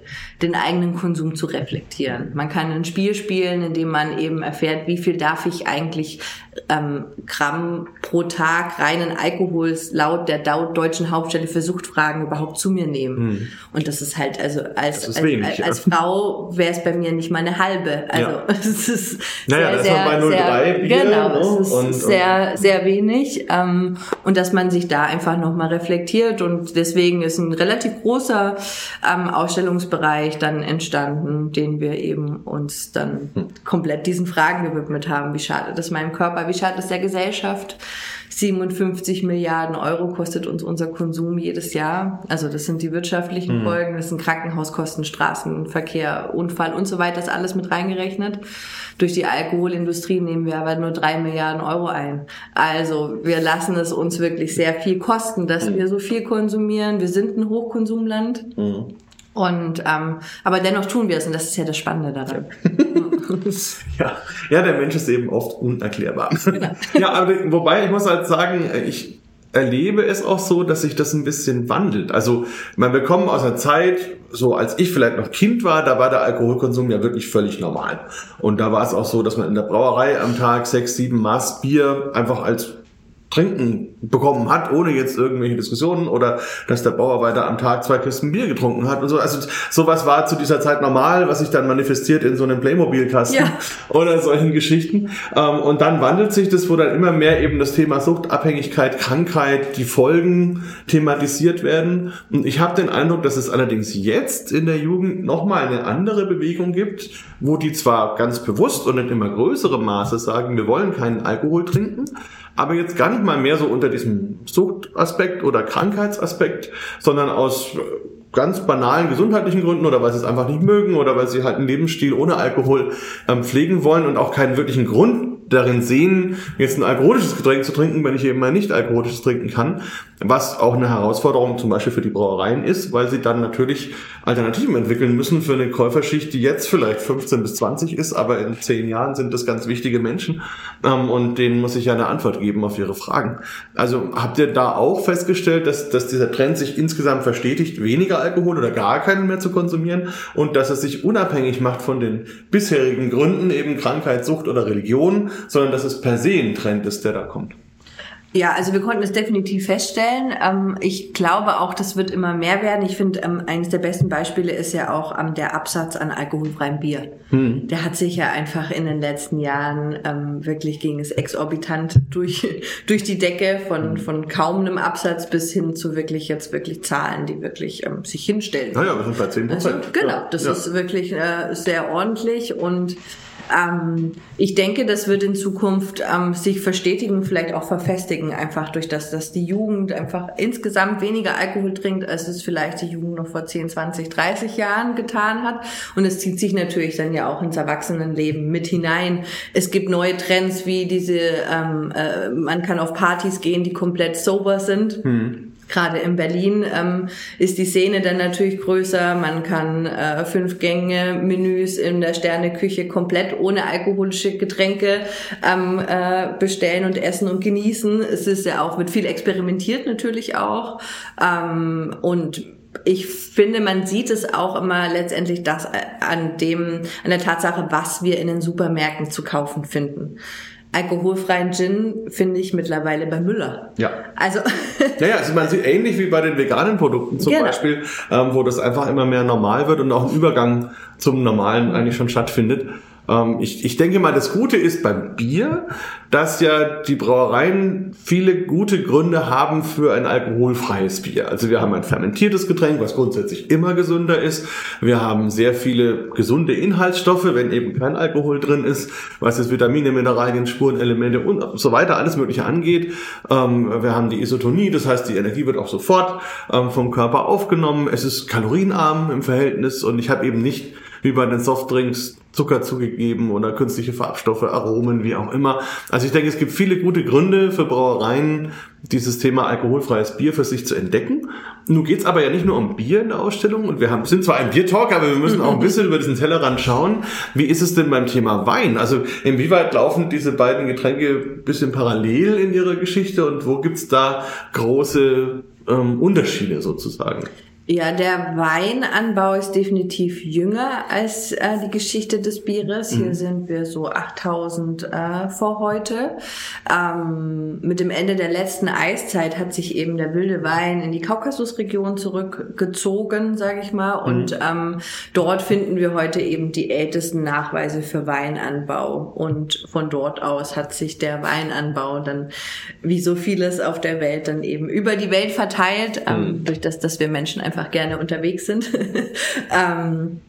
den eigenen Konsum zu reflektieren. Man kann ein Spiel spielen, in dem man eben erfährt, wie viel darf ich eigentlich ähm, Gramm pro Tag reinen Alkohols laut der deutschen Hauptstelle für Suchtfragen überhaupt zu mir nehmen. Mhm. Und das ist halt, also als, als, wenig, als, als, Frau wäre es bei mir nicht mal eine halbe. Also ja. es ist naja, sehr, das 03 sehr, Bier, genau, ne? es ist Und- sehr, sehr wenig ähm, und dass man sich da einfach nochmal reflektiert und deswegen ist ein relativ großer ähm, Ausstellungsbereich dann entstanden, den wir eben uns dann Hm. komplett diesen Fragen gewidmet haben. Wie schadet es meinem Körper? Wie schadet es der Gesellschaft? 57 Milliarden Euro kostet uns unser Konsum jedes Jahr. Also das sind die wirtschaftlichen Folgen, das sind Krankenhauskosten, Straßenverkehr, Unfall und so weiter, das alles mit reingerechnet. Durch die Alkoholindustrie nehmen wir aber nur drei Milliarden Euro ein. Also wir lassen es uns wirklich sehr viel kosten, dass wir so viel konsumieren. Wir sind ein Hochkonsumland. Und ähm, aber dennoch tun wir es und das ist ja das Spannende daran. Ja, ja, der Mensch ist eben oft unerklärbar. Ja, aber wobei ich muss halt sagen, ich erlebe es auch so, dass sich das ein bisschen wandelt. Also, wir kommen aus einer Zeit, so als ich vielleicht noch Kind war, da war der Alkoholkonsum ja wirklich völlig normal. Und da war es auch so, dass man in der Brauerei am Tag sechs, sieben Maß Bier einfach als Trinken bekommen hat, ohne jetzt irgendwelche Diskussionen oder dass der Bauarbeiter am Tag zwei Kisten Bier getrunken hat und so. Also sowas war zu dieser Zeit normal, was sich dann manifestiert in so einem Playmobil-Kasten Ja. oder solchen Geschichten. Ähm, Und dann wandelt sich das, wo dann immer mehr eben das Thema Suchtabhängigkeit, Krankheit, die Folgen thematisiert werden. Und ich habe den Eindruck, dass es allerdings jetzt in der Jugend nochmal eine andere Bewegung gibt, wo die zwar ganz bewusst und in immer größerem Maße sagen, wir wollen keinen Alkohol trinken, aber jetzt gar nicht mal mehr so unter diesem Suchtaspekt oder Krankheitsaspekt, sondern aus äh, ganz banalen gesundheitlichen Gründen oder weil sie es einfach nicht mögen oder weil sie halt einen Lebensstil ohne Alkohol ähm, pflegen wollen und auch keinen wirklichen Grund darin sehen, jetzt ein alkoholisches Getränk zu trinken, wenn ich eben mal nicht alkoholisches trinken kann, was auch eine Herausforderung zum Beispiel für die Brauereien ist, weil sie dann natürlich Alternativen entwickeln müssen für eine Käuferschicht, die jetzt vielleicht 15 bis 20 ist, aber in 10 Jahren sind das ganz wichtige Menschen ähm, und denen muss ich ja eine Antwort geben auf ihre Fragen. Also habt ihr da auch festgestellt, dass, dass dieser Trend sich insgesamt verstetigt, weniger Alkohol oder gar keinen mehr zu konsumieren und dass es sich unabhängig macht von den bisherigen Gründen, eben Krankheit, Sucht oder Religion, sondern dass es per se ein Trend ist, der da kommt? Ja, also wir konnten es definitiv feststellen. Ähm, ich glaube auch, das wird immer mehr werden. Ich finde, ähm, eines der besten Beispiele ist ja auch ähm, der Absatz an alkoholfreiem Bier. Der hat sich ja einfach in den letzten Jahren wirklich ging es exorbitant durch durch die Decke von von kaum einem Absatz bis hin zu wirklich jetzt wirklich Zahlen, die wirklich sich hinstellen. Naja, wir sind bei 10 Also, Prozent. genau, das ja. ist wirklich äh, sehr ordentlich und ähm, ich denke, das wird in Zukunft ähm, sich verstetigen, vielleicht auch verfestigen, einfach durch das, dass die Jugend einfach insgesamt weniger Alkohol trinkt, als es vielleicht die Jugend noch vor 10, 20, 30 Jahren getan hat. Und es zieht sich natürlich dann ja auch ins Erwachsenenleben mit hinein. Es gibt neue Trends wie diese, ähm, äh, man kann auf Partys gehen, die komplett sober sind. Gerade in Berlin ähm, ist die Szene dann natürlich größer. Man kann äh, fünf Gänge Menüs in der Sterneküche komplett ohne alkoholische Getränke ähm, äh, bestellen und essen und genießen. Es ist ja auch mit viel experimentiert natürlich auch ähm, und ich finde, man sieht es auch immer letztendlich das äh, an dem, an der Tatsache, was wir in den Supermärkten zu kaufen finden. Alkoholfreien Gin finde ich mittlerweile bei Müller. Ja. Also Naja, also man sieht ähnlich wie bei den veganen Produkten zum Genau. Beispiel, ähm, wo das einfach immer mehr normal wird und auch ein Übergang zum Normalen eigentlich schon stattfindet. Ähm, ich, ich denke mal, das Gute ist beim Bier, dass ja die Brauereien viele gute Gründe haben für ein alkoholfreies Bier. Also wir haben ein fermentiertes Getränk, was grundsätzlich immer gesünder ist. Wir haben sehr viele gesunde Inhaltsstoffe, wenn eben kein Alkohol drin ist, was jetzt Vitamine, Mineralien, Spurenelemente und so weiter alles Mögliche angeht. Ähm, wir haben die Isotonie, das heißt, die Energie wird auch sofort ähm, vom Körper aufgenommen. Es ist kalorienarm im Verhältnis und ich habe eben nicht wie bei den Softdrinks Zucker zugegeben oder künstliche Farbstoffe, Aromen, wie auch immer. Also ich denke, es gibt viele gute Gründe für Brauereien, dieses Thema alkoholfreies Bier für sich zu entdecken. Nun geht's aber ja nicht nur um Bier in der Ausstellung und wir haben, sind zwar ein Biertalk, aber wir müssen auch ein bisschen über diesen Tellerrand schauen. Wie ist es denn beim Thema Wein? Also inwieweit laufen diese beiden Getränke ein bisschen parallel in ihrer Geschichte und wo gibt's da große ähm, Unterschiede sozusagen? Ja, der Weinanbau ist definitiv jünger als äh, die Geschichte des Bieres. Hier mhm. sind wir so 8000 äh, vor heute. Ähm, mit dem Ende der letzten Eiszeit hat sich eben der wilde Wein in die Kaukasusregion zurückgezogen, sage ich mal. Mhm. Und ähm, dort finden wir heute eben die ältesten Nachweise für Weinanbau. Und von dort aus hat sich der Weinanbau dann, wie so vieles auf der Welt, dann eben über die Welt verteilt, ähm, mhm. durch das, dass wir Menschen einfach einfach gerne unterwegs sind. ähm,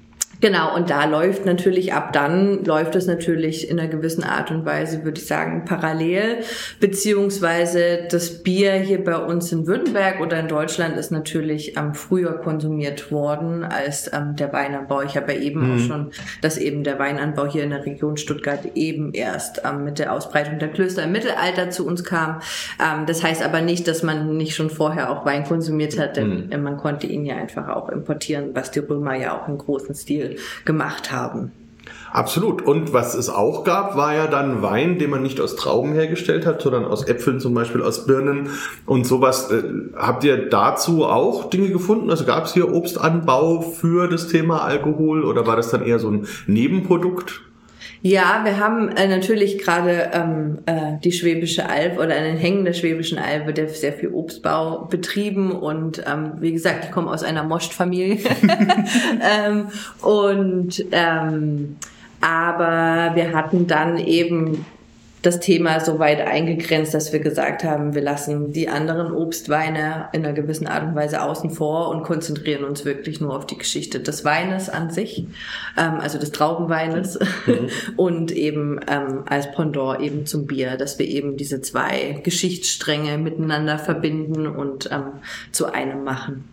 Genau, und da läuft natürlich ab dann, läuft es natürlich in einer gewissen Art und Weise, würde ich sagen, parallel, beziehungsweise das Bier hier bei uns in Württemberg oder in Deutschland ist natürlich ähm, früher konsumiert worden als ähm, der Weinanbau. Ich habe ja eben mhm. auch schon, dass eben der Weinanbau hier in der Region Stuttgart eben erst ähm, mit der Ausbreitung der Klöster im Mittelalter zu uns kam. Ähm, das heißt aber nicht, dass man nicht schon vorher auch Wein konsumiert hat, denn mhm. man konnte ihn ja einfach auch importieren, was die Römer ja auch im großen Stil gemacht haben. Absolut. Und was es auch gab, war ja dann Wein, den man nicht aus Trauben hergestellt hat, sondern aus Äpfeln, zum Beispiel aus Birnen und sowas. Äh, habt ihr dazu auch Dinge gefunden? Also gab es hier Obstanbau für das Thema Alkohol oder war das dann eher so ein Nebenprodukt? Ja, wir haben äh, natürlich gerade ähm, äh, die Schwäbische Alb oder einen Hängen der Schwäbischen Alb wird sehr viel Obstbau betrieben und ähm, wie gesagt, ich komme aus einer Moscht-Familie. Ähm, und ähm, aber wir hatten dann eben das Thema so weit eingegrenzt, dass wir gesagt haben, wir lassen die anderen Obstweine in einer gewissen Art und Weise außen vor und konzentrieren uns wirklich nur auf die Geschichte des Weines an sich, ähm, also des Traubenweines mhm. und eben ähm, als Pendant eben zum Bier, dass wir eben diese zwei Geschichtsstränge miteinander verbinden und ähm, zu einem machen.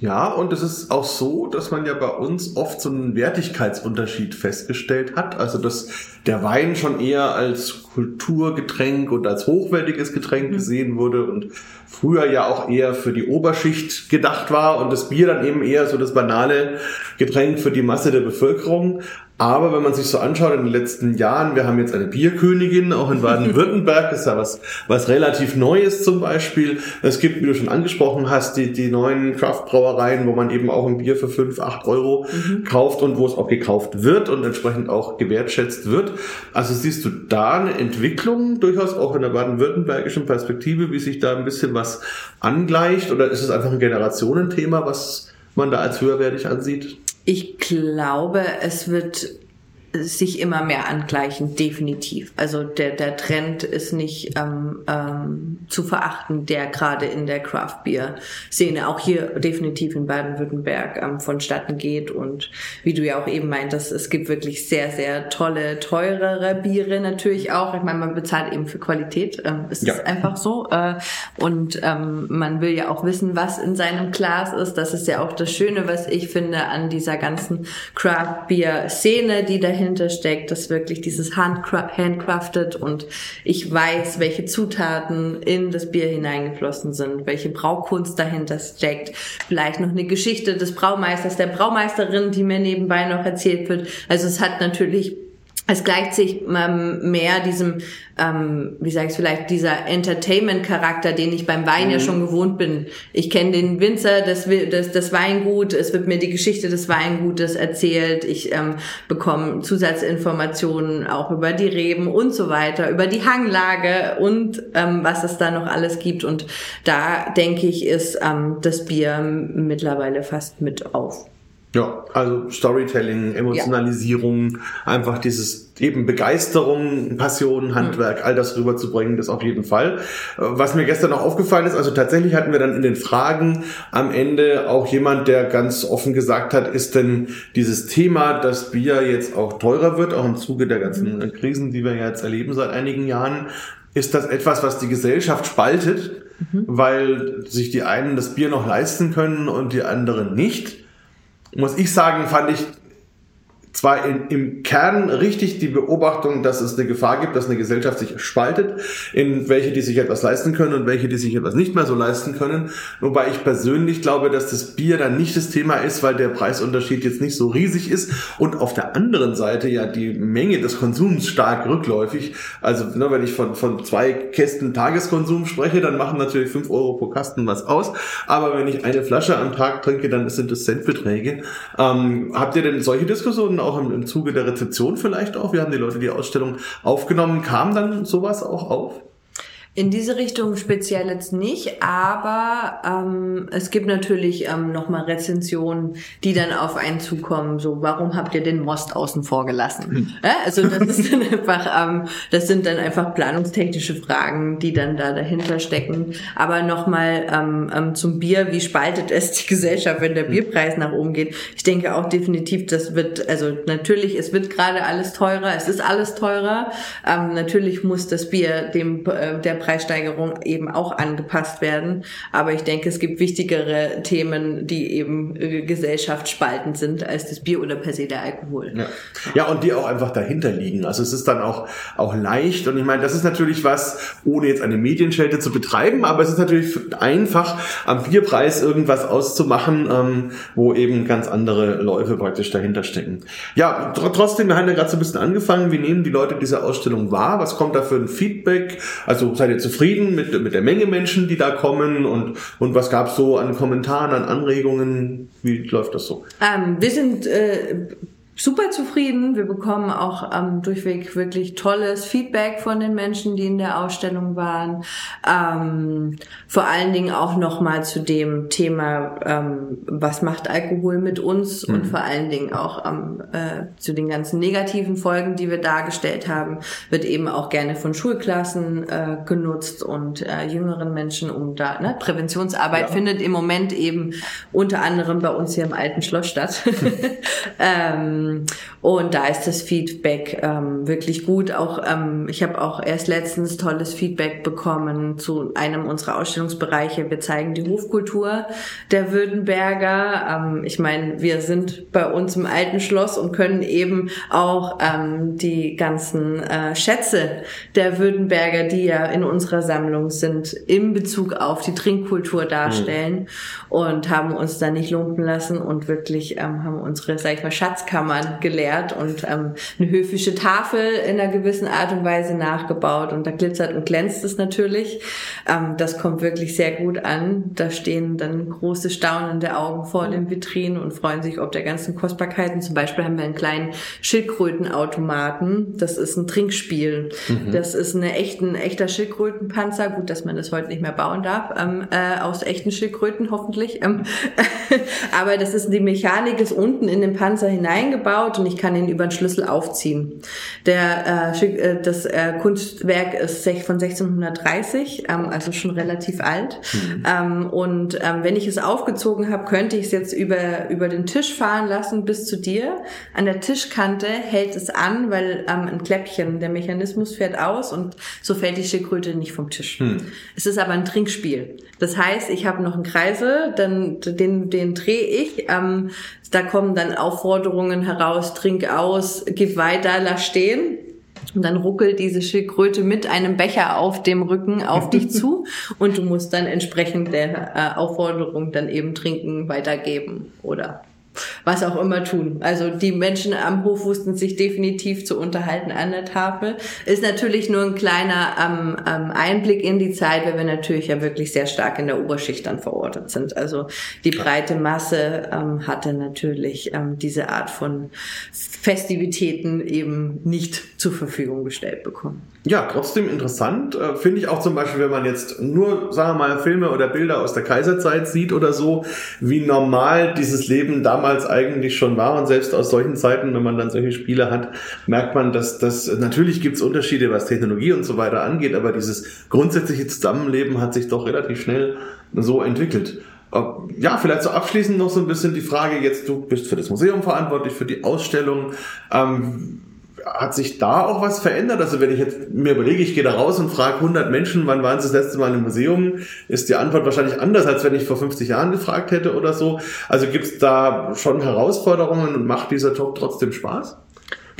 Ja, und es ist auch so, dass man ja bei uns oft so einen Wertigkeitsunterschied festgestellt hat. Also dass der Wein schon eher als Kulturgetränk und als hochwertiges Getränk mhm. gesehen wurde und früher ja auch eher für die Oberschicht gedacht war und das Bier dann eben eher so das banale Getränk für die Masse der Bevölkerung. Aber wenn man sich so anschaut in den letzten Jahren, wir haben jetzt eine Bierkönigin, auch in Baden-Württemberg, ist ja was, was relativ Neues zum Beispiel. Es gibt, wie du schon angesprochen hast, die, die neuen Craft-Brauereien, wo man eben auch ein Bier für fünf, acht Euro mhm. kauft und wo es auch gekauft wird und entsprechend auch gewertschätzt wird. Also siehst du da eine Entwicklung, durchaus auch in der baden-württembergischen Perspektive, wie sich da ein bisschen was angleicht? Oder ist es einfach ein Generationenthema, was man da als höherwertig ansieht? Ich glaube, es wird sich immer mehr angleichen, definitiv. Also der, der Trend ist nicht ähm, ähm, zu verachten, der gerade in der Craft Beer Szene auch hier definitiv in Baden-Württemberg ähm, vonstatten geht. Und wie du ja auch eben meintest, es gibt wirklich sehr, sehr tolle, teurere Biere natürlich auch. Ich meine, man bezahlt eben für Qualität, ähm, ist ja. einfach so. Äh, und ähm, man will ja auch wissen, was in seinem Glas ist. Das ist ja auch das Schöne, was ich finde an dieser ganzen Craft Beer Szene, die dahinter dahinter steckt, dass wirklich dieses handcrafted und ich weiß, welche Zutaten in das Bier hineingeflossen sind, welche Braukunst dahinter steckt, vielleicht noch eine Geschichte des Braumeisters, der Braumeisterin, die mir nebenbei noch erzählt wird. Also es hat natürlich es gleicht sich ähm, mehr diesem, ähm, wie sage ich vielleicht, dieser Entertainment-Charakter, den ich beim Wein mhm. ja schon gewohnt bin. Ich kenne den Winzer, das, das, das Weingut, es wird mir die Geschichte des Weingutes erzählt, ich ähm, bekomme Zusatzinformationen auch über die Reben und so weiter, über die Hanglage und ähm, was es da noch alles gibt. Und da denke ich, ist ähm, das Bier mittlerweile fast mit auf. Ja, also Storytelling, Emotionalisierung, ja. einfach dieses eben Begeisterung, Passion, Handwerk, mhm. all das rüberzubringen, das auf jeden Fall. Was mir gestern noch aufgefallen ist, also tatsächlich hatten wir dann in den Fragen am Ende auch jemand, der ganz offen gesagt hat, ist denn dieses Thema, dass Bier jetzt auch teurer wird, auch im Zuge der ganzen mhm. Krisen, die wir jetzt erleben seit einigen Jahren, ist das etwas, was die Gesellschaft spaltet, mhm. weil sich die einen das Bier noch leisten können und die anderen nicht? Muss ich sagen, fand ich zwar in, im Kern richtig die Beobachtung, dass es eine Gefahr gibt, dass eine Gesellschaft sich spaltet, in welche, die sich etwas leisten können und welche, die sich etwas nicht mehr so leisten können. Wobei ich persönlich glaube, dass das Bier dann nicht das Thema ist, weil der Preisunterschied jetzt nicht so riesig ist und auf der anderen Seite ja die Menge des Konsums stark rückläufig. Also ne, wenn ich von, von zwei Kästen Tageskonsum spreche, dann machen natürlich fünf Euro pro Kasten was aus. Aber wenn ich eine Flasche am Tag trinke, dann sind das Centbeträge. Ähm, habt ihr denn solche Diskussionen auch im, im Zuge der Rezeption vielleicht auch? Wir haben die Leute die Ausstellung aufgenommen. Kam dann sowas auch auf? In diese Richtung speziell jetzt nicht, aber ähm, es gibt natürlich ähm, nochmal Rezensionen, die dann auf einen zukommen. So, warum habt ihr den Most außen vor gelassen? Hm. Ja, also das ist dann einfach, ähm, das sind dann einfach planungstechnische Fragen, die dann da dahinter stecken. Aber nochmal ähm, ähm, zum Bier, wie spaltet es die Gesellschaft, wenn der hm. Bierpreis nach oben geht? Ich denke auch definitiv, das wird, also natürlich, es wird gerade alles teurer, es ist alles teurer. Ähm, natürlich muss das Bier dem äh, der Preissteigerung eben auch angepasst werden. Aber ich denke, es gibt wichtigere Themen, die eben äh, gesellschaftsspaltend sind, als das Bier oder per se der Alkohol. Ja. ja, und die auch einfach dahinter liegen. Also es ist dann auch, auch leicht. Und ich meine, das ist natürlich was, ohne jetzt eine Medienschelte zu betreiben, aber es ist natürlich einfach, am Bierpreis irgendwas auszumachen, ähm, wo eben ganz andere Läufe praktisch dahinter stecken. Ja, tr trotzdem, wir haben ja gerade so ein bisschen angefangen. Wie nehmen die Leute diese Ausstellung wahr? Was kommt da für ein Feedback? Also seid ihr zufrieden mit, mit der Menge Menschen, die da kommen und, und was gab es so an Kommentaren, an Anregungen? Wie läuft das so? Ähm, wir sind äh, super zufrieden. Wir bekommen auch ähm, durchweg wirklich tolles Feedback von den Menschen, die in der Ausstellung waren. Ähm, vor allen Dingen auch nochmal zu dem Thema, ähm, was macht Alkohol mit uns mhm. und vor allen Dingen auch ähm, äh, zu den ganzen negativen Folgen, die wir dargestellt haben, wird eben auch gerne von Schulklassen äh, genutzt und äh, jüngeren Menschen, um da, ne, Präventionsarbeit ja. findet im Moment eben unter anderem bei uns hier im Alten Schloss statt. und da ist das Feedback ähm, wirklich gut. Auch ähm, ich habe auch erst letztens tolles Feedback bekommen zu einem unserer Ausstellungsbereiche. Wir zeigen die Hofkultur der Württemberger. Ähm, ich meine, wir sind bei uns im alten Schloss und können eben auch ähm, die ganzen äh, Schätze der Württemberger, die ja in unserer Sammlung sind, in Bezug auf die Trinkkultur darstellen mhm. und haben uns da nicht lumpen lassen und wirklich ähm, haben unsere, sag ich mal, Schatzkammer Jahren gelehrt und ähm, eine höfische Tafel in einer gewissen Art und Weise nachgebaut und da glitzert und glänzt es natürlich. Ähm, das kommt wirklich sehr gut an. Da stehen dann große staunende Augen vor den Vitrinen und freuen sich ob der ganzen Kostbarkeiten. Zum Beispiel haben wir einen kleinen Schildkrötenautomaten. Das ist ein Trinkspiel. Mhm. Das ist eine echten, ein echter Schildkrötenpanzer. Gut, dass man das heute nicht mehr bauen darf. Ähm, äh, aus echten Schildkröten hoffentlich. Ähm, aber das ist die Mechanik ist unten in den Panzer hineingebaut aufgebaut und ich kann ihn über den Schlüssel aufziehen. Der, äh, äh das äh, Kunstwerk ist von 1630, ähm, also schon relativ alt. Mhm. Ähm, und ähm, wenn ich es aufgezogen habe, könnte ich es jetzt über, über den Tisch fahren lassen bis zu dir. An der Tischkante hält es an, weil ähm, ein Kläppchen, der Mechanismus fährt aus und so fällt die Schildkröte nicht vom Tisch. Mhm. Es ist aber ein Trinkspiel. Das heißt, ich habe noch einen Kreisel, dann den, den drehe ich. Ähm, da kommen dann Aufforderungen heraus, trink aus, gib weiter, lass stehen. Und dann ruckelt diese Schildkröte mit einem Becher auf dem Rücken auf dich zu und du musst dann entsprechend der äh, Aufforderung dann eben trinken, weitergeben oder was auch immer tun. Also die Menschen am Hof wussten sich definitiv zu unterhalten an der Tafel. Ist natürlich nur ein kleiner ähm, ähm, Einblick in die Zeit, weil wir natürlich ja wirklich sehr stark in der Oberschicht dann verortet sind. Also die breite Masse ähm, hatte natürlich ähm, diese Art von Festivitäten eben nicht zur Verfügung gestellt bekommen. Ja, trotzdem interessant. Äh, Finde ich auch zum Beispiel, wenn man jetzt nur, sagen wir mal, Filme oder Bilder aus der Kaiserzeit sieht oder so, wie normal dieses Leben damals eigentlich schon war. Und selbst aus solchen Zeiten, wenn man dann solche Spiele hat, merkt man, dass das natürlich gibt es Unterschiede, was Technologie und so weiter angeht, aber dieses grundsätzliche Zusammenleben hat sich doch relativ schnell so entwickelt. Ja, vielleicht so abschließend noch so ein bisschen die Frage, jetzt du bist für das Museum verantwortlich, für die Ausstellung. Ähm, hat sich da auch was verändert? Also wenn ich jetzt mir überlege, ich gehe da raus und frage 100 Menschen, wann waren sie das letzte Mal im Museum, ist die Antwort wahrscheinlich anders, als wenn ich vor 50 Jahren gefragt hätte oder so. Also gibt es da schon Herausforderungen und macht dieser Job trotzdem Spaß?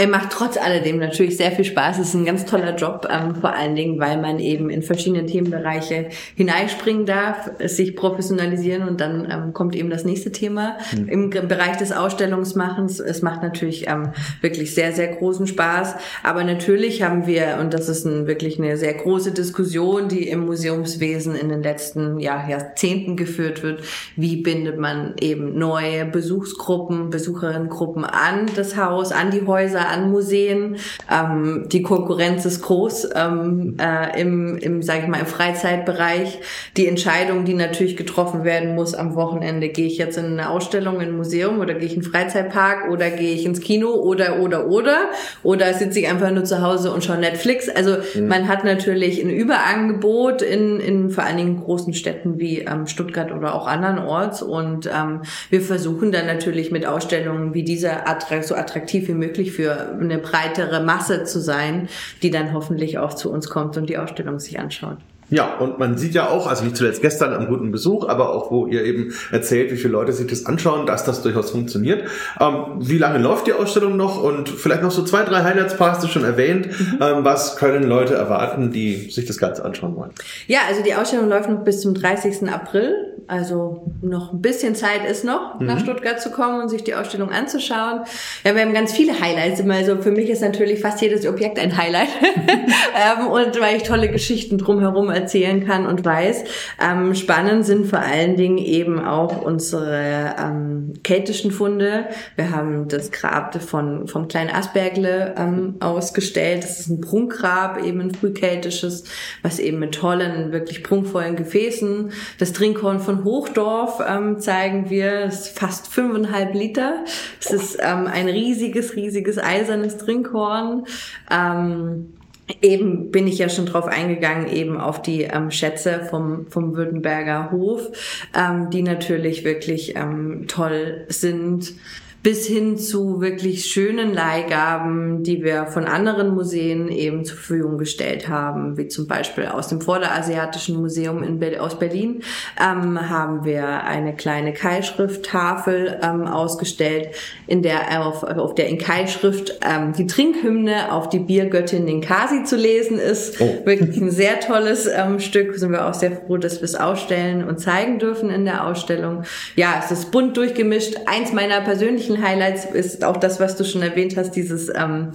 Er macht trotz alledem natürlich sehr viel Spaß. Es ist ein ganz toller Job, ähm, vor allen Dingen, weil man eben in verschiedene Themenbereiche hineinspringen darf, sich professionalisieren und dann ähm, kommt eben das nächste Thema mhm. im Bereich des Ausstellungsmachens. Es macht natürlich ähm, wirklich sehr, sehr großen Spaß. Aber natürlich haben wir, und das ist ein, wirklich eine sehr große Diskussion, die im Museumswesen in den letzten ja, Jahrzehnten geführt wird, wie bindet man eben neue Besuchsgruppen, Besucherinnengruppen an das Haus, an die Häuser, an Museen. Ähm, die Konkurrenz ist groß ähm, äh, im, im, sag ich mal, im Freizeitbereich. Die Entscheidung, die natürlich getroffen werden muss am Wochenende, gehe ich jetzt in eine Ausstellung, in ein Museum oder gehe ich in einen Freizeitpark oder gehe ich ins Kino oder oder oder oder sitze ich einfach nur zu Hause und schaue Netflix. Also mhm. man hat natürlich ein Überangebot in, in vor allen Dingen großen Städten wie ähm, Stuttgart oder auch andernorts und ähm, wir versuchen dann natürlich mit Ausstellungen wie dieser so attraktiv wie möglich für eine breitere Masse zu sein, die dann hoffentlich auch zu uns kommt und die Ausstellung sich anschaut. Ja, und man sieht ja auch, also nicht zuletzt gestern am guten Besuch, aber auch wo ihr eben erzählt, wie viele Leute sich das anschauen, dass das durchaus funktioniert. Ähm, wie lange läuft die Ausstellung noch? Und vielleicht noch so zwei, drei Highlights hast du schon erwähnt. Mhm. Ähm, was können Leute erwarten, die sich das Ganze anschauen wollen? Ja, also die Ausstellung läuft noch bis zum 30. April. Also noch ein bisschen Zeit ist noch, mhm. nach Stuttgart zu kommen und sich die Ausstellung anzuschauen. Ja, wir haben ganz viele Highlights immer. Also für mich ist natürlich fast jedes Objekt ein Highlight. ähm, und weil ich tolle Geschichten drumherum erzählen kann und weiß. Ähm, spannend sind vor allen Dingen eben auch unsere ähm, keltischen Funde. Wir haben das Grab von, vom kleinen Aspergle ähm, ausgestellt. Das ist ein Prunkgrab, eben ein frühkeltisches, was eben mit tollen, wirklich prunkvollen Gefäßen. Das Trinkhorn von Hochdorf ähm, zeigen wir. Das ist fast fünfeinhalb Liter. Es ist ähm, ein riesiges, riesiges eisernes Trinkhorn. Ähm, Eben bin ich ja schon drauf eingegangen, eben auf die ähm, Schätze vom, vom Württemberger Hof, ähm, die natürlich wirklich ähm, toll sind bis hin zu wirklich schönen Leihgaben, die wir von anderen Museen eben zur Verfügung gestellt haben, wie zum Beispiel aus dem Vorderasiatischen Museum in Be aus Berlin ähm, haben wir eine kleine Kai-Schrifttafel ähm, ausgestellt, in der auf, auf der in Kai-Schrift ähm, die Trinkhymne auf die Biergöttin Ninkasi zu lesen ist. Oh. Wirklich ein sehr tolles ähm, Stück. Sind wir auch sehr froh, dass wir es ausstellen und zeigen dürfen in der Ausstellung. Ja, es ist bunt durchgemischt. Eins meiner persönlichen persönlichen Highlights ist auch das, was du schon erwähnt hast, dieses ähm,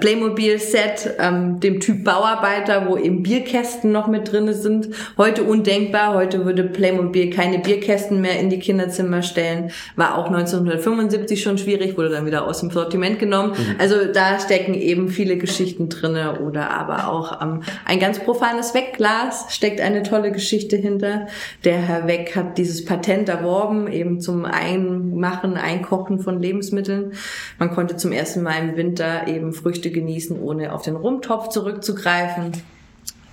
Playmobil-Set, ähm, dem Typ Bauarbeiter, wo eben Bierkästen noch mit drinne sind. Heute undenkbar. Heute würde Playmobil keine Bierkästen mehr in die Kinderzimmer stellen. War auch 1975 schon schwierig, wurde dann wieder aus dem Sortiment genommen. Mhm. Also da stecken eben viele Geschichten drinne oder aber auch ähm, ein ganz profanes Wegglas steckt eine tolle Geschichte hinter. Der Herr Weck hat dieses Patent erworben, eben zum Einmachen, Einkochen von Lebensmitteln. Man konnte zum ersten Mal im Winter eben Früchte genießen, ohne auf den Rumtopf zurückzugreifen.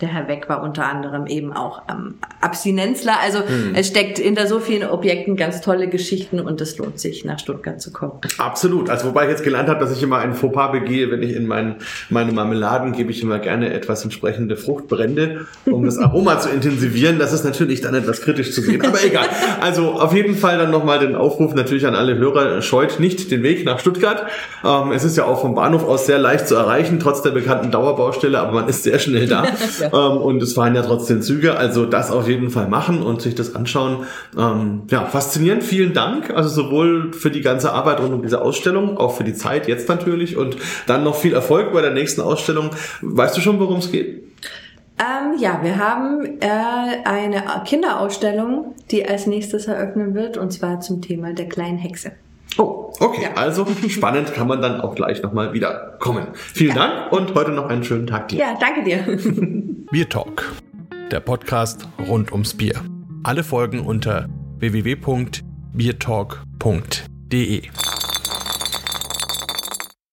Der Herr Weck war unter anderem eben auch ähm, Abstinenzler. Also hm. es steckt hinter so vielen Objekten ganz tolle Geschichten und es lohnt sich, nach Stuttgart zu kommen. Absolut. Also wobei ich jetzt gelernt habe, dass ich immer einen Fauxpas begehe, wenn ich in mein, meine Marmeladen gebe ich immer gerne etwas entsprechende Fruchtbrände, um das Aroma zu intensivieren. Das ist natürlich dann etwas kritisch zu sehen. Aber egal. Also auf jeden Fall dann nochmal den Aufruf natürlich an alle Hörer, scheut nicht den Weg nach Stuttgart. Ähm, es ist ja auch vom Bahnhof aus sehr leicht zu erreichen, trotz der bekannten Dauerbaustelle, aber man ist sehr schnell da. Ähm, und es fahren ja trotzdem Züge, also das auf jeden Fall machen und sich das anschauen. Ähm, ja, faszinierend, vielen Dank. Also sowohl für die ganze Arbeit rund um diese Ausstellung, auch für die Zeit jetzt natürlich und dann noch viel Erfolg bei der nächsten Ausstellung. Weißt du schon, worum es geht? Ähm, ja, wir haben äh, eine Kinderausstellung, die als nächstes eröffnen wird, und zwar zum Thema der kleinen Hexe. Oh, okay. Ja. Also spannend kann man dann auch gleich nochmal wieder kommen. Vielen ja. Dank und heute noch einen schönen Tag dir. Ja, danke dir. Bier Talk, der Podcast rund ums Bier. Alle Folgen unter www.biertalk.de.